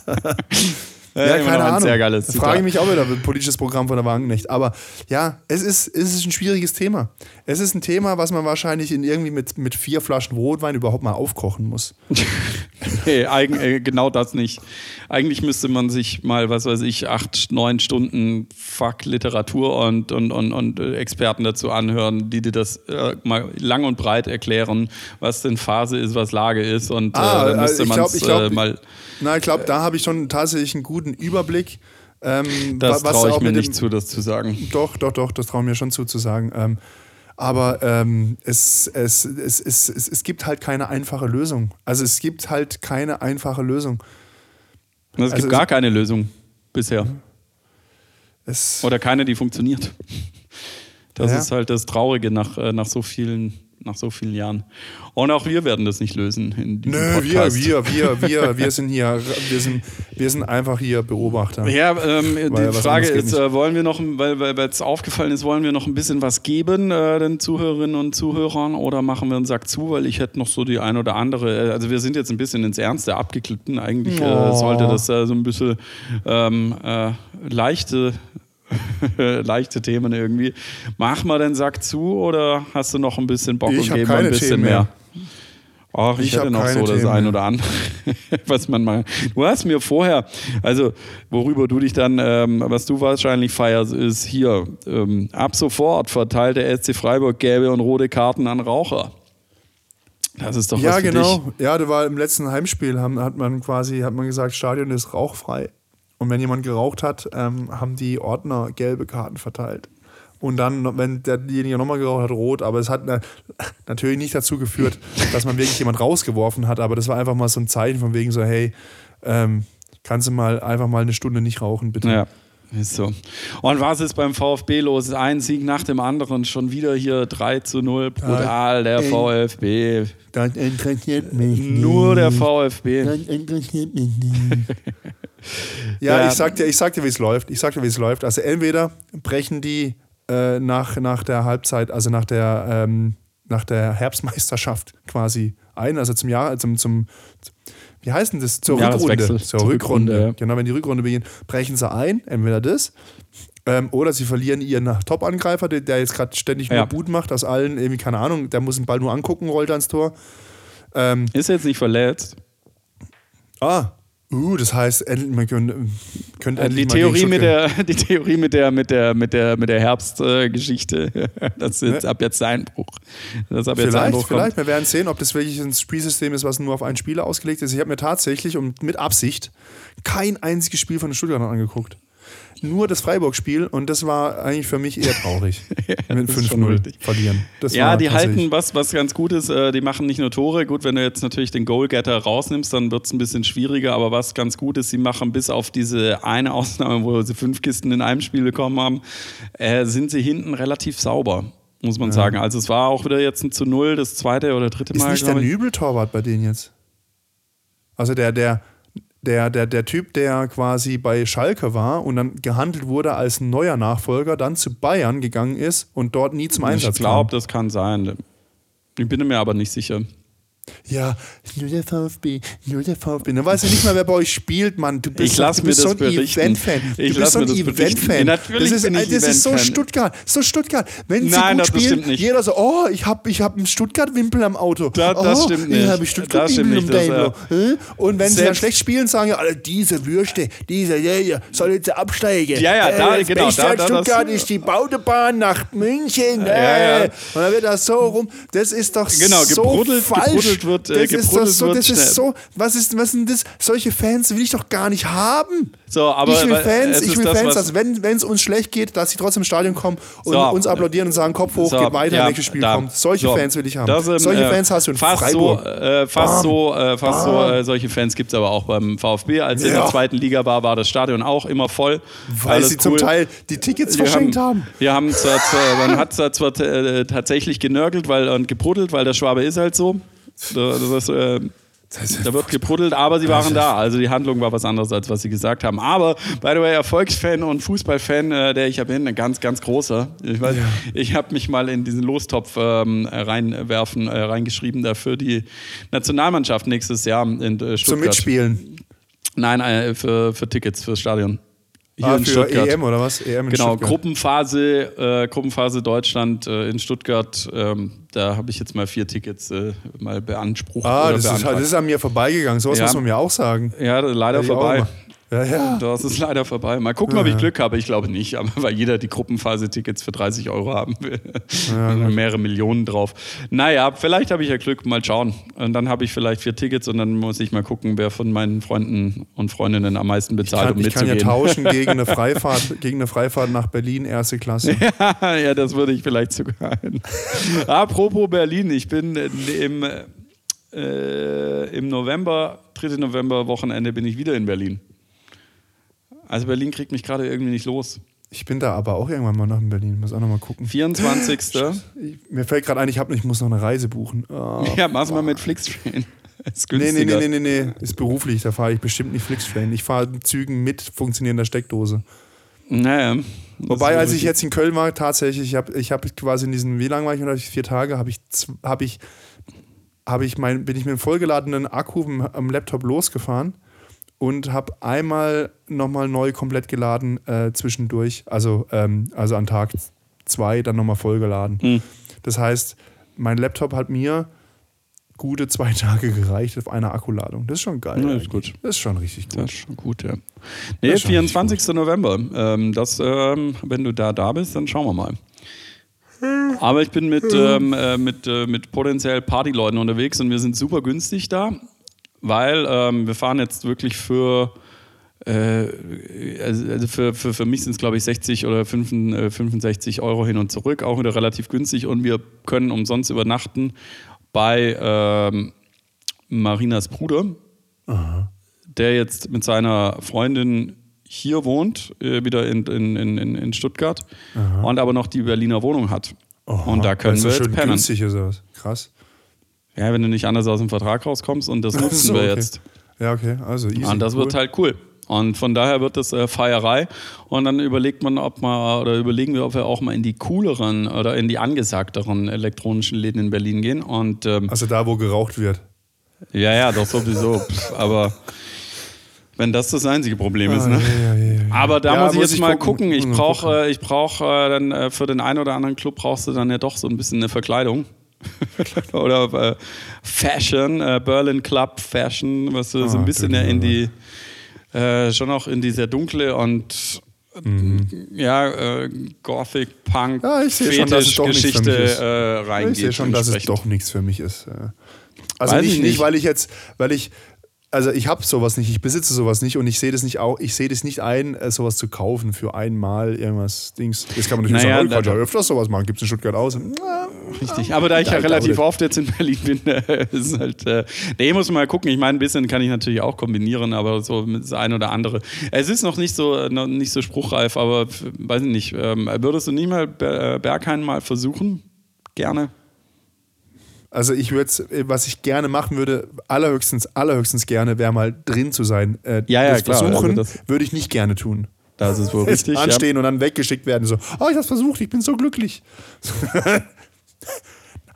<laughs> Ja, keine Ahnung. Sehr geiles Frage ich mich auch wieder, politisches Programm von der Wagenknecht. Aber ja, es ist, es ist ein schwieriges Thema. Es ist ein Thema, was man wahrscheinlich in irgendwie mit, mit vier Flaschen Rotwein überhaupt mal aufkochen muss. <laughs> hey, eigen, äh, genau das nicht. Eigentlich müsste man sich mal, was weiß ich, acht, neun Stunden Fuck Literatur und, und, und, und äh, Experten dazu anhören, die dir das äh, mal lang und breit erklären, was denn Phase ist, was Lage ist. Und ah, äh, dann müsste man es äh, mal. Na, ich glaube, da habe ich schon tatsächlich einen guten Überblick. Ähm, das traue ich mir nicht zu, das zu sagen. Doch, doch, doch, das traue ich mir schon zu, zu sagen. Ähm, aber ähm, es, es, es, es, es, es gibt halt keine einfache Lösung. Also es gibt halt keine einfache Lösung. Es also gibt gar keine Lösung bisher. Oder keine, die funktioniert. Das ja. ist halt das Traurige nach, äh, nach so vielen nach so vielen Jahren. Und auch wir werden das nicht lösen in diesem Nö, Podcast. wir, wir, wir, wir, wir sind hier, wir sind, wir sind einfach hier Beobachter. Ja, ähm, die Frage ist, äh, wollen wir noch, weil weil es aufgefallen ist, wollen wir noch ein bisschen was geben äh, den Zuhörerinnen und Zuhörern oder machen wir einen Sack zu, weil ich hätte noch so die ein oder andere, äh, also wir sind jetzt ein bisschen ins Ernste abgeklippten. Eigentlich oh. sollte das äh, so ein bisschen ähm, äh, leichte <laughs> leichte Themen irgendwie. Mach mal den Sack zu oder hast du noch ein bisschen Bock ich und geben ein bisschen mehr? mehr? Ach, ich, ich hätte noch so das Themen ein oder andere, <laughs> was man mal. Du hast mir vorher, also worüber du dich dann, ähm, was du wahrscheinlich feierst, ist hier, ähm, ab sofort verteilt der SC Freiburg gelbe und rote Karten an Raucher. Das ist doch ja, was für genau. Dich. Ja, da war im letzten Heimspiel, haben, hat man quasi, hat man gesagt, Stadion ist rauchfrei. Und wenn jemand geraucht hat, ähm, haben die Ordner gelbe Karten verteilt. Und dann, wenn derjenige nochmal geraucht hat, rot. Aber es hat <laughs> natürlich nicht dazu geführt, dass man wirklich jemand rausgeworfen hat. Aber das war einfach mal so ein Zeichen von wegen so, hey, ähm, kannst du mal einfach mal eine Stunde nicht rauchen, bitte. Ja. Ist so. Und was ist beim VfB los? Ein Sieg nach dem anderen, schon wieder hier 3 zu 0. Brutal, der VfB. Das interessiert mich. Nur der VfB. Das interessiert mich nicht. <laughs> ja, ja, ich sag dir, ich sag dir, wie es läuft. Ich sag dir, wie es läuft. Also entweder brechen die äh, nach, nach der Halbzeit, also nach der, ähm, nach der Herbstmeisterschaft <laughs> quasi ein, also zum Jahr, zum, zum, wie heißt denn das? Zur Rückrunde. Zur, Zur Rückrunde. Rückrunde. Genau, wenn die Rückrunde beginnt, brechen sie ein, entweder das. Ähm, oder sie verlieren ihren Top-Angreifer, der, der, jetzt gerade ständig nur ja. Boot macht, aus allen, irgendwie, keine Ahnung, der muss den Ball nur angucken, rollt ans Tor. Ähm, Ist jetzt nicht verletzt. Ah, Uh, das heißt, man könnte, könnte endlich die Theorie mit der Die Theorie mit der, mit der, mit der, mit der Herbstgeschichte, äh, <laughs> das ist ab jetzt Einbruch. Das ab jetzt vielleicht, Einbruch vielleicht. Wir werden sehen, ob das wirklich ein Spielsystem ist, was nur auf einen Spieler ausgelegt ist. Ich habe mir tatsächlich und mit Absicht kein einziges Spiel von den Stuttgartern angeguckt nur das Freiburg-Spiel und das war eigentlich für mich eher traurig. <laughs> ja, mit 5-0 verlieren. Das ja, die halten was, was ganz gut ist. Äh, die machen nicht nur Tore. Gut, wenn du jetzt natürlich den Goalgetter rausnimmst, dann wird es ein bisschen schwieriger. Aber was ganz gut ist, sie machen bis auf diese eine Ausnahme, wo sie fünf Kisten in einem Spiel bekommen haben, äh, sind sie hinten relativ sauber muss man ja. sagen. Also es war auch wieder jetzt ein zu Null, das zweite oder dritte Mal. Ist nicht der Nübel-Torwart bei denen jetzt? Also der, der, der, der, der Typ, der quasi bei Schalke war und dann gehandelt wurde als neuer Nachfolger, dann zu Bayern gegangen ist und dort nie zum Einsatz kam. Ich glaube, das kann sein. Ich bin mir aber nicht sicher. Ja, nur der VfB, nur der VfB. Dann weiß ja nicht mal, wer bei euch spielt, Mann. Du bist, Ich lass du bist mir so das ein. Event-Fan. Ich Du lass bist so ein. Event-Fan. <laughs> Natürlich das ist, bin ich das ist so. Stuttgart. So Stuttgart. Wenn sie Nein, gut das spielen, stimmt nicht. jeder so, oh, ich habe ich hab einen Stuttgart-Wimpel am Auto. Da- oh, das stimmt nicht. Ich habe Stuttgart-Wimpel das, Daimler. Hä? Und wenn sie dann selbst- schlecht spielen, sagen ja alle, diese Würste, dieser, der hier, soll jetzt absteigen. Ja, ja, da- das genau, da- an da- Stuttgart ist die Bautobahn nach München. Ja, äh. ja. Und dann wird das so rum. Das ist doch Genau, so falsch. Gebruddelt wird, äh, das ist doch gebruddelt so, wird das schnell. ist so, was ist, was sind das? Solche Fans will ich doch gar nicht haben. So, aber ich will weil- Fans, ich ist will das, Fans, dass wenn es uns schlecht geht, dass sie trotzdem ins Stadion kommen und So. uns applaudieren und sagen, Kopf hoch, So, geht weiter, ja, nächstes Spiel da. kommt. Solche So. Fans will ich haben. Das, ähm, Solche äh, Fans hast du in fast Freiburg. So, äh, fast Bam. so, äh, fast so äh, solche Fans gibt es aber auch beim VfB. Als er in Ja. der zweiten Liga war, war das Stadion auch immer voll. weil sie zum cool. Teil die Tickets Wir verschenkt haben. Wir haben zwar, man hat zwar, äh, tatsächlich genörgelt weil, und gebruddelt, weil der Schwabe ist halt so. Das ist, äh, da wird gebruddelt, aber sie waren da. Also die Handlung war was anderes, als was sie gesagt haben. Aber, by the way, Erfolgsfan und Fußballfan, äh, der ich ja bin, ein ganz, ganz großer. Ich, weiß, ich habe mich mal in diesen Lostopf ähm, reinwerfen, äh, reingeschrieben, dafür die Nationalmannschaft nächstes Jahr in äh, Stuttgart. Zum Mitspielen. Nein, äh, für, für Tickets fürs Stadion. Hier Ah, in für Stuttgart. EM oder was? EM in Genau, Stuttgart. Gruppenphase, äh, Gruppenphase Deutschland äh, in Stuttgart. Ähm, da habe ich jetzt mal vier Tickets äh, mal beansprucht. Ah, oder das ist, halt, das ist an mir vorbeigegangen. Sowas Ja. muss man mir auch sagen. ja, leider vorbei. Ja, ja. Das ist leider vorbei. Mal gucken, ob ich Glück habe. Ich glaube nicht, aber weil jeder die Gruppenphase-Tickets für 30 Euro haben will. Und <laughs> mehrere Millionen drauf. Naja, vielleicht habe ich ja Glück. Mal schauen. Und dann habe ich vielleicht vier Tickets und dann muss ich mal gucken, wer von meinen Freunden und Freundinnen am meisten bezahlt, Kann, um ich kann ja mitzugehen. tauschen <laughs> gegen eine Freifahrt, gegen eine Freifahrt nach Berlin, erste Klasse. <laughs> ja, das würde ich vielleicht sogar. Apropos Berlin, ich bin im, äh, im November, 3. November, Wochenende, bin ich wieder in Berlin. Also Berlin kriegt mich gerade irgendwie nicht los. Ich bin da aber auch irgendwann mal nach Berlin. Muss auch noch mal gucken. 24. <laughs> Ich, mir fällt gerade ein, ich, hab, ich muss noch eine Reise buchen. Oh. <laughs> ja, mach's mal mit Flixtrain. <laughs> Ist Nee, nee, günstiger. nee, nee, nee, nee. Ist beruflich, da fahre ich bestimmt nicht Flixtrain. Ich fahre Zügen mit funktionierender Steckdose. Naja. Wobei, als ich jetzt in Köln war, tatsächlich, ich habe ich hab quasi in diesen, wie lange war ich unterwegs? Vier Tage, habe ich, hab ich, hab ich mein, bin ich mit einem vollgeladenen Akku am Laptop losgefahren und habe einmal nochmal neu komplett geladen äh, zwischendurch. Also, ähm, also an Tag zwei dann nochmal vollgeladen. Hm. Das heißt, mein Laptop hat mir gute zwei <laughs> Tage gereicht auf einer Akkuladung. Das ist schon geil. Ja, ist gut. Das ist schon richtig gut. Das ist schon gut, ja. Nee, ist schon 24. November. Ähm, das, ähm, wenn du da da bist, dann schauen wir mal. Aber ich bin mit, <laughs> ähm, äh, mit, äh, mit potenziell Partyleuten unterwegs und wir sind super günstig da, weil ähm, wir fahren jetzt wirklich für, äh, also also für, für, für mich sind es glaube ich 60 oder 5, äh, 65 Euro hin und zurück, auch wieder relativ günstig und wir können umsonst übernachten bei ähm, Marinas Bruder der jetzt mit seiner Freundin hier wohnt, äh, wieder in, in, in, in- Stuttgart, und aber noch die Berliner Wohnung hat. und da können wir so jetzt schön pennen. günstig ist das. Krass. Ja, wenn du nicht anders aus dem Vertrag rauskommst und das nutzen so, wir okay. jetzt. Ja, okay. Also easy. Und das cool. wird halt cool. Und von daher wird das äh, Feierei. Und dann überlegt man, ob man, oder überlegen wir, ob wir auch mal in die cooleren oder in die angesagteren elektronischen Läden in Berlin gehen. Und ähm, Also da, wo geraucht wird. ja, ja, doch sowieso. <laughs> Aber wenn das das einzige Problem ist, ne? ja, ja, ja. Aber da muss ich muss jetzt ich mal gucken. gucken. Ich brauche äh, ich brauch, äh, dann äh, für den einen oder anderen Club brauchst du dann ja doch so ein bisschen eine Verkleidung. <laughs> oder äh, Fashion, äh, Berlin Club Fashion, was du so ein Ah, bisschen ja in die, äh, schon auch in die sehr dunkle und ja, äh, Gothic, Punk, Mhm. Ja, ich sehe schon, dass es doch nichts für Geschichte mich ist. äh, reingeht. Ich sehe schon, dass es entsprechend. doch nichts für mich ist. äh. Also nicht, ich nicht, nicht. weil ich jetzt, weil ich, also ich habe sowas nicht, ich besitze sowas nicht und ich sehe das nicht auch, ich sehe das nicht ein, äh, sowas zu kaufen für einmal irgendwas Dings. Das kann man natürlich Naja, sagen, oh, ich kann ja öfters sowas machen, gibt es in Stuttgart aus. Na, Richtig, aber da ich ja relativ oft jetzt in Berlin bin, <laughs> äh, ist halt, äh, nee, muss man mal gucken. Ich meine, ein bisschen kann ich natürlich auch kombinieren, aber so mit das ein oder andere. Es ist noch nicht so, äh, noch nicht so spruchreif, aber weiß ich nicht. Ähm, würdest du nie mal Ber- Berghain mal versuchen? Gerne. Also ich würde, was ich gerne machen würde, allerhöchstens, allerhöchstens gerne, wäre mal drin zu sein. Äh, Ja, ja, das klar, versuchen also würde ich nicht gerne tun. Das ist wohl richtig. Ja. Anstehen und dann weggeschickt werden, so, oh, ich hab's versucht, ich bin so glücklich. <laughs>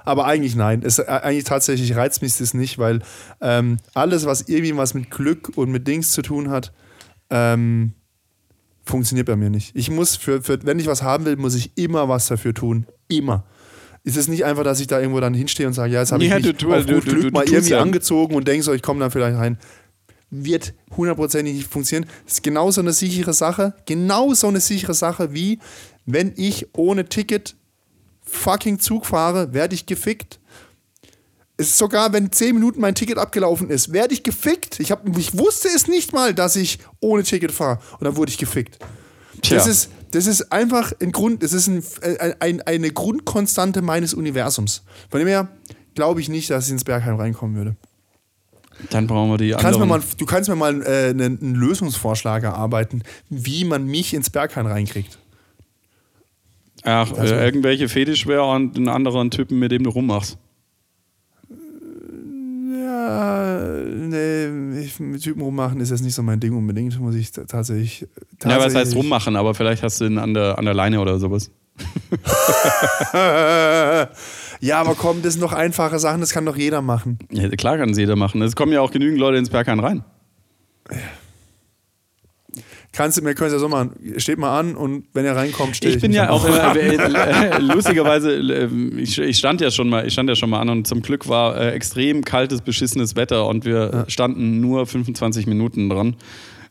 Aber eigentlich nein. Es, äh, eigentlich tatsächlich reizt mich das nicht, weil ähm, alles, was irgendwie was mit Glück und mit Dings zu tun hat, ähm, funktioniert bei mir nicht. Ich muss, für, für, wenn ich was haben will, muss ich immer was dafür tun. Immer. Ist es nicht einfach, dass ich da irgendwo dann hinstehe und sage, ja, jetzt habe Ja, ich mich du- auf du- gut du- Glück mal irgendwie ja. angezogen und denkst so, ich komme dann vielleicht rein. Wird hundertprozentig nicht funktionieren. Das ist genauso eine sichere Sache. Genauso eine sichere Sache wie, wenn ich ohne Ticket fucking Zug fahre, werde ich gefickt. Es ist sogar, wenn 10 Minuten mein Ticket abgelaufen ist, werde ich gefickt. Ich, hab, ich wusste es nicht mal, dass ich ohne Ticket fahre. Und dann wurde ich gefickt. Tja. Das ist, das ist einfach ein Grund, das ist ein, ein, ein, eine Grundkonstante meines Universums. Von dem her glaube ich nicht, dass ich ins Bergheim reinkommen würde. Dann brauchen wir die Kannst anderen. mal, du kannst mir mal äh, einen, einen Lösungsvorschlag erarbeiten, wie man mich ins Bergheim reinkriegt. Ach, äh, irgendwelche Fetischwehr und einen anderen Typen, mit dem du rummachst. Ja, nee, ich, mit Typen rummachen ist jetzt nicht so mein Ding unbedingt, muss ich t- tatsächlich. Ja, was heißt tatsächlich- rummachen, aber vielleicht hast du ihn an der, an der Leine oder sowas. <laughs> ja, aber komm, das sind doch einfache Sachen, das kann doch jeder machen. Ja, klar kann es jeder machen. Es kommen ja auch genügend Leute ins Berghain rein. Kannst du mir, könnt ihr so machen. Steht mal an und wenn ihr reinkommt, steht Ich bin ja auch immer, <laughs> äh, äh, lustigerweise, äh, ich, ich stand ja schon mal, ich stand ja schon mal an und zum Glück war äh, extrem kaltes, beschissenes Wetter und wir standen nur 25 Minuten dran.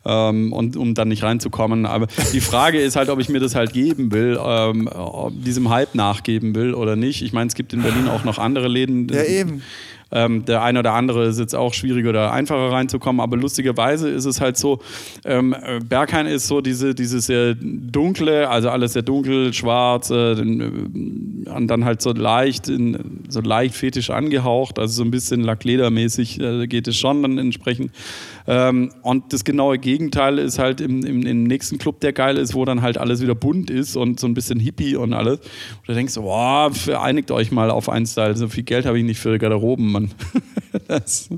Ähm, und um dann nicht reinzukommen. Aber die Frage ist halt, ob ich mir das halt geben will, ähm, ob diesem Hype nachgeben will oder nicht. Ich meine, es gibt in Berlin auch noch andere Läden. Ja, eben. Ähm, der eine oder andere ist jetzt auch schwieriger oder einfacher reinzukommen, aber lustigerweise ist es halt so, ähm, äh, Berghain ist so diese, diese sehr dunkle, also alles sehr dunkel, schwarz, äh, äh, und dann halt so leicht, in, so leicht fetisch angehaucht, also so ein bisschen Lackledermäßig äh, geht es schon dann entsprechend. Ähm, und das genaue Gegenteil ist halt im, im, im nächsten Club, der geil ist, wo dann halt alles wieder bunt ist und so ein bisschen Hippie und alles. Und du denkst, so, boah, einigt euch mal auf einen Style. So viel Geld habe ich nicht für Garderoben, Mann. <laughs> das,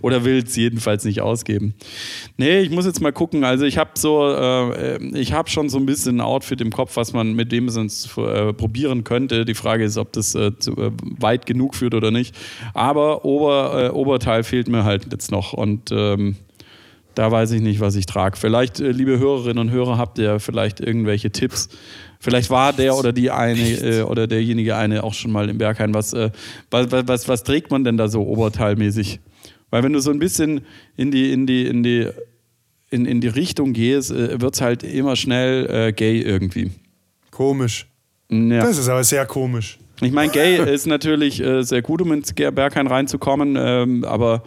oder will es jedenfalls nicht ausgeben. Nee, ich muss jetzt mal gucken. Also ich habe so, äh, ich habe schon so ein bisschen ein Outfit im Kopf, was man mit dem sonst äh, probieren könnte. Die Frage ist, ob das äh, zu, äh, weit genug führt oder nicht. Aber Ober, äh, Oberteil fehlt mir halt jetzt noch und ähm, da weiß ich nicht, was ich trage. Vielleicht, äh, liebe Hörerinnen und Hörer, habt ihr vielleicht irgendwelche Tipps. Vielleicht war der oder die eine äh, oder derjenige eine auch schon mal im Berghain. Was, äh, was, was, was, trägt man denn da so oberteilmäßig? Weil wenn du so ein bisschen in die, in die, in die, in, in die Richtung gehst, äh, wird es halt immer schnell äh, gay irgendwie. Komisch. Ja. Das ist aber sehr komisch. Ich meine, gay <laughs> ist natürlich äh, sehr gut, um ins Berghain reinzukommen, ähm, aber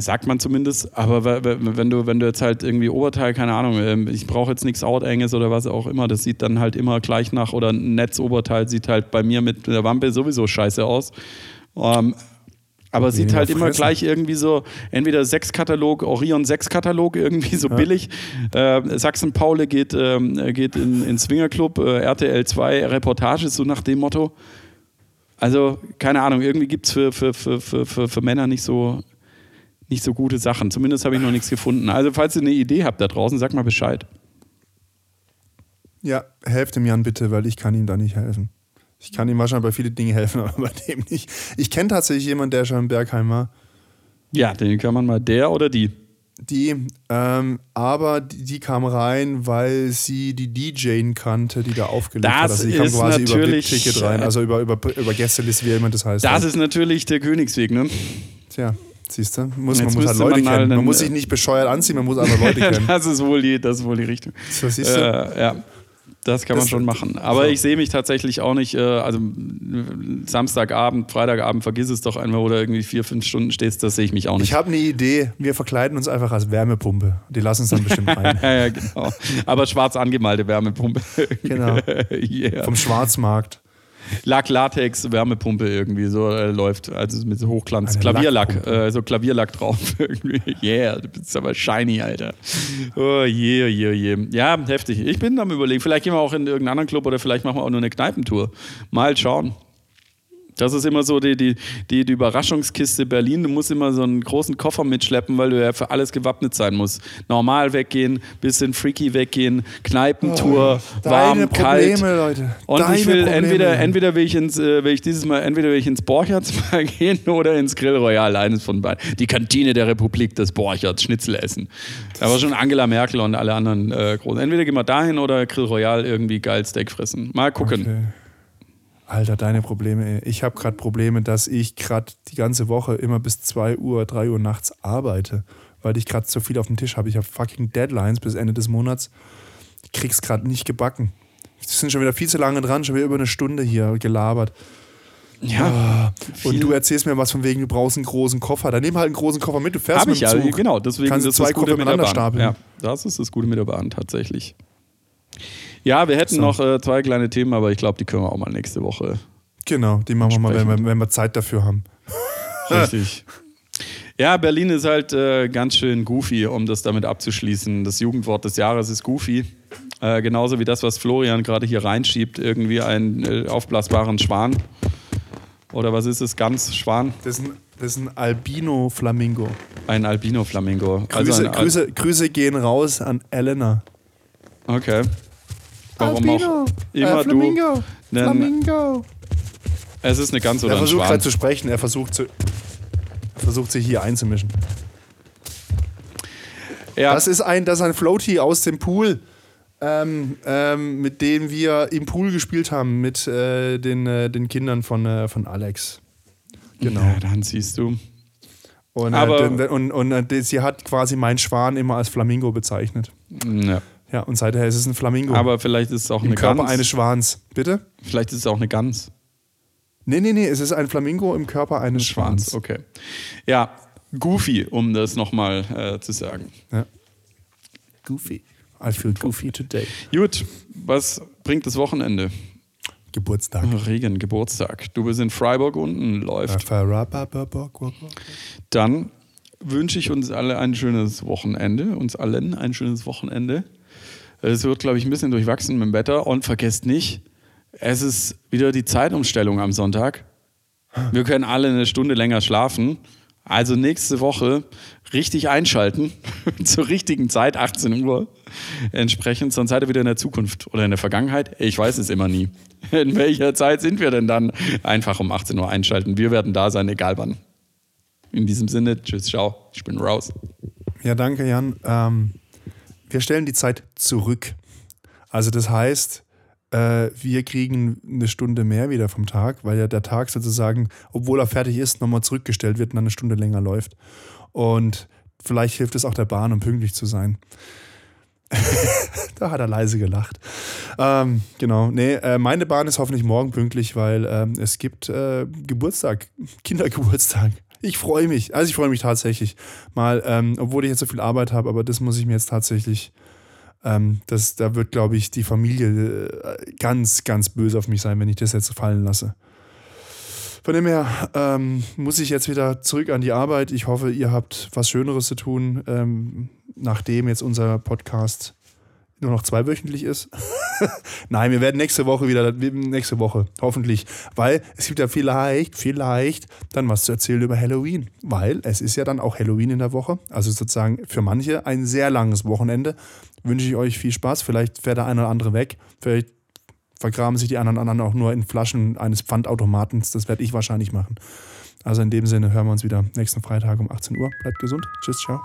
sagt man zumindest. Aber wenn du, wenn du jetzt halt irgendwie Oberteil, keine Ahnung, ähm, ich brauche jetzt nichts Outenges oder was auch immer, das sieht dann halt immer gleich nach, oder ein Netzoberteil sieht halt bei mir mit der Wampe sowieso scheiße aus. Ähm, aber sieht halt immer fressen. gleich irgendwie so, entweder 6-Katalog, Orion 6-Katalog, irgendwie so billig. Äh, Sachsen-Paule geht, ähm, geht in, in Swingerclub, äh, RTL 2 Reportage, so nach dem Motto. Also, keine Ahnung, irgendwie gibt es für, für, für, für, für Männer nicht so, nicht so gute Sachen. Zumindest habe ich noch nichts gefunden. Also, falls ihr eine Idee habt da draußen, sagt mal Bescheid. Ja, helft dem Jan bitte, weil ich kann ihm da nicht helfen. Ich kann ihm wahrscheinlich bei vielen Dingen helfen, <laughs> aber bei dem nicht. Ich kenne tatsächlich jemanden, der schon im Bergheim war. Ja, den kann man mal, der oder die. Die, ähm, aber die, die kam rein, weil sie die DJ kannte, die da aufgelegt Das hat. Also die kam ist quasi über natürlich, VIP-Ticket rein, also über, über, über Gästeliste, wie immer das heißt. Das ist natürlich der Königsweg, ne? Tja, siehst du, muss, man muss halt Leute man mal kennen. Man muss sich nicht bescheuert anziehen, man muss einfach Leute <laughs> kennen. das, ist wohl die, das ist wohl die Richtung. So, siehst du? Äh, ja. Das kann man Das- schon machen. Aber so. ich sehe mich tatsächlich auch nicht, äh, also Samstagabend, Freitagabend, vergiss es doch einmal, wo du irgendwie vier, fünf Stunden stehst, das sehe ich mich auch nicht. Ich habe eine Idee. Wir verkleiden uns einfach als Wärmepumpe. Die lassen uns dann bestimmt <laughs> rein. ja, genau. Aber schwarz angemalte Wärmepumpe. Genau. <laughs> yeah. Vom Schwarzmarkt. Lack, Latex, Wärmepumpe irgendwie so äh, läuft. Also mit so Hochglanz. Eine Klavierlack, äh, so Klavierlack drauf <laughs> irgendwie. Yeah, du bist aber shiny, Alter. Oh je, oh je, oh je. Ja, heftig. Ich bin am überlegen, vielleicht gehen wir auch in irgendeinen anderen Club oder vielleicht machen wir auch nur eine Kneipentour. Mal schauen. Das ist immer so die, die, die, die Überraschungskiste Berlin. Du musst immer so einen großen Koffer mitschleppen, weil du ja für alles gewappnet sein musst. Normal weggehen, bisschen freaky weggehen, Kneipentour, Oh, warm, deine kalt. Probleme, Leute. Und Deine ich will Probleme. entweder, entweder will ich ins, äh, will ich dieses Mal, entweder will ich ins Borchertz mal <laughs> gehen oder ins Grill Royal, eines von beiden. Die Kantine der Republik des Borchertz, Schnitzel essen. Da war schon Angela Merkel und alle anderen äh, großen. Entweder gehen wir dahin oder Grill Royal irgendwie geil Steak fressen. Mal gucken. Okay. Alter, deine Probleme. Ey. Ich habe gerade Probleme, dass ich gerade die ganze Woche immer bis 2 Uhr, 3 Uhr nachts arbeite, weil ich gerade so viel auf dem Tisch habe. Ich habe fucking Deadlines bis Ende des Monats. Ich krieg's gerade nicht gebacken. Wir sind schon wieder viel zu lange dran, schon wieder über eine Stunde hier gelabert. Ja, Und viel- du erzählst mir was von wegen, du brauchst einen großen Koffer. Dann nimm halt einen großen Koffer mit, du fährst Habe mit ich dem Zug. genau. Deswegen Kannst du das zwei Koffer mit der miteinander stapeln. Ja, das ist das Gute mit der Bahn tatsächlich. Ja, wir hätten So. noch äh, zwei kleine Themen, aber ich glaube, die können wir auch mal nächste Woche. Genau, die machen wir mal, wenn wir, wenn wir Zeit dafür haben. Richtig. <laughs> Ja, Berlin ist halt äh, ganz schön goofy, um das damit abzuschließen. Das Jugendwort des Jahres ist goofy. Äh, genauso wie das, was Florian gerade hier reinschiebt, irgendwie einen äh, aufblasbaren Schwan. Oder was ist es? Ganz Schwan? Das ist ein, das ist ein Albino-Flamingo. Ein Albino-Flamingo. Grüße, Also ein Al- Grüße, Grüße gehen raus an Elena. Okay. Warum auch immer äh, Flamingo. du. Flamingo. es ist eine Gans oder Er ein versucht Schwan. gerade zu sprechen, er versucht, zu, er versucht sich hier einzumischen. Ja, Das ist ein, das ist ein Floaty aus dem Pool, ähm, ähm, mit dem wir im Pool gespielt haben, mit äh, den, äh, den Kindern von, äh, von Alex. Genau. ja, dann siehst du. Und, äh, Aber- den- und, und äh, sie hat quasi meinen Schwan immer als Flamingo bezeichnet. Ja. Ja, und seither ist es ein Flamingo. Aber vielleicht ist es auch Im eine Körper Gans. eines Schwans. Bitte? Vielleicht ist es auch eine Gans. Nee, nee, nee, es ist ein Flamingo im Körper eines Schwans. Schwanz, okay. Ja, goofy, um das nochmal äh, zu sagen. Goofy. I feel goofy today. Gut, was bringt das Wochenende? Geburtstag. Regen, Geburtstag. Du bist in Freiburg unten, läuft. Dann wünsche ich uns alle ein schönes Wochenende, uns allen ein schönes Wochenende. Es wird, glaube ich, ein bisschen durchwachsen mit dem Wetter. Und vergesst nicht, es ist wieder die Zeitumstellung am Sonntag. Wir können alle eine Stunde länger schlafen. Also nächste Woche richtig einschalten, <laughs> zur richtigen Zeit, 18 Uhr. Entsprechend, sonst seid ihr wieder in der Zukunft oder in der Vergangenheit. Ich weiß es immer nie. <laughs> In welcher Zeit sind wir denn dann? Einfach um 18 Uhr einschalten. Wir werden da sein, egal wann. In diesem Sinne, tschüss, ciao. Ich bin raus. Ja, danke, Jan. Ähm, wir stellen die Zeit zurück. Also das heißt, äh, wir kriegen eine Stunde mehr wieder vom Tag, weil ja der Tag sozusagen, obwohl er fertig ist, nochmal zurückgestellt wird und dann eine Stunde länger läuft. Und vielleicht hilft es auch der Bahn, um pünktlich zu sein. <laughs> da hat er leise gelacht. Ähm, genau, nee, äh, meine Bahn ist hoffentlich morgen pünktlich, weil ähm, es gibt äh, Geburtstag, Kindergeburtstag. Ich freue mich, also ich freue mich tatsächlich mal, ähm, obwohl ich jetzt so viel Arbeit habe, aber das muss ich mir jetzt tatsächlich, ähm, das, da wird, glaube ich, die Familie äh, ganz, ganz böse auf mich sein, wenn ich das jetzt fallen lasse. Von dem her ähm, muss ich jetzt wieder zurück an die Arbeit. Ich hoffe, ihr habt was Schöneres zu tun, ähm, nachdem jetzt unser Podcast nur noch zweiwöchentlich ist. <laughs> Nein, wir werden nächste Woche wieder, nächste Woche, hoffentlich. Weil es gibt ja vielleicht, vielleicht dann was zu erzählen über Halloween. Weil es ist ja dann auch Halloween in der Woche. Also sozusagen für manche ein sehr langes Wochenende. Wünsche ich euch viel Spaß. Vielleicht fährt der eine oder andere weg. Vielleicht vergraben sich die anderen anderen auch nur in Flaschen eines Pfandautomatens. Das werde ich wahrscheinlich machen. Also in dem Sinne hören wir uns wieder nächsten Freitag um 18 Uhr. Bleibt gesund. Tschüss, ciao.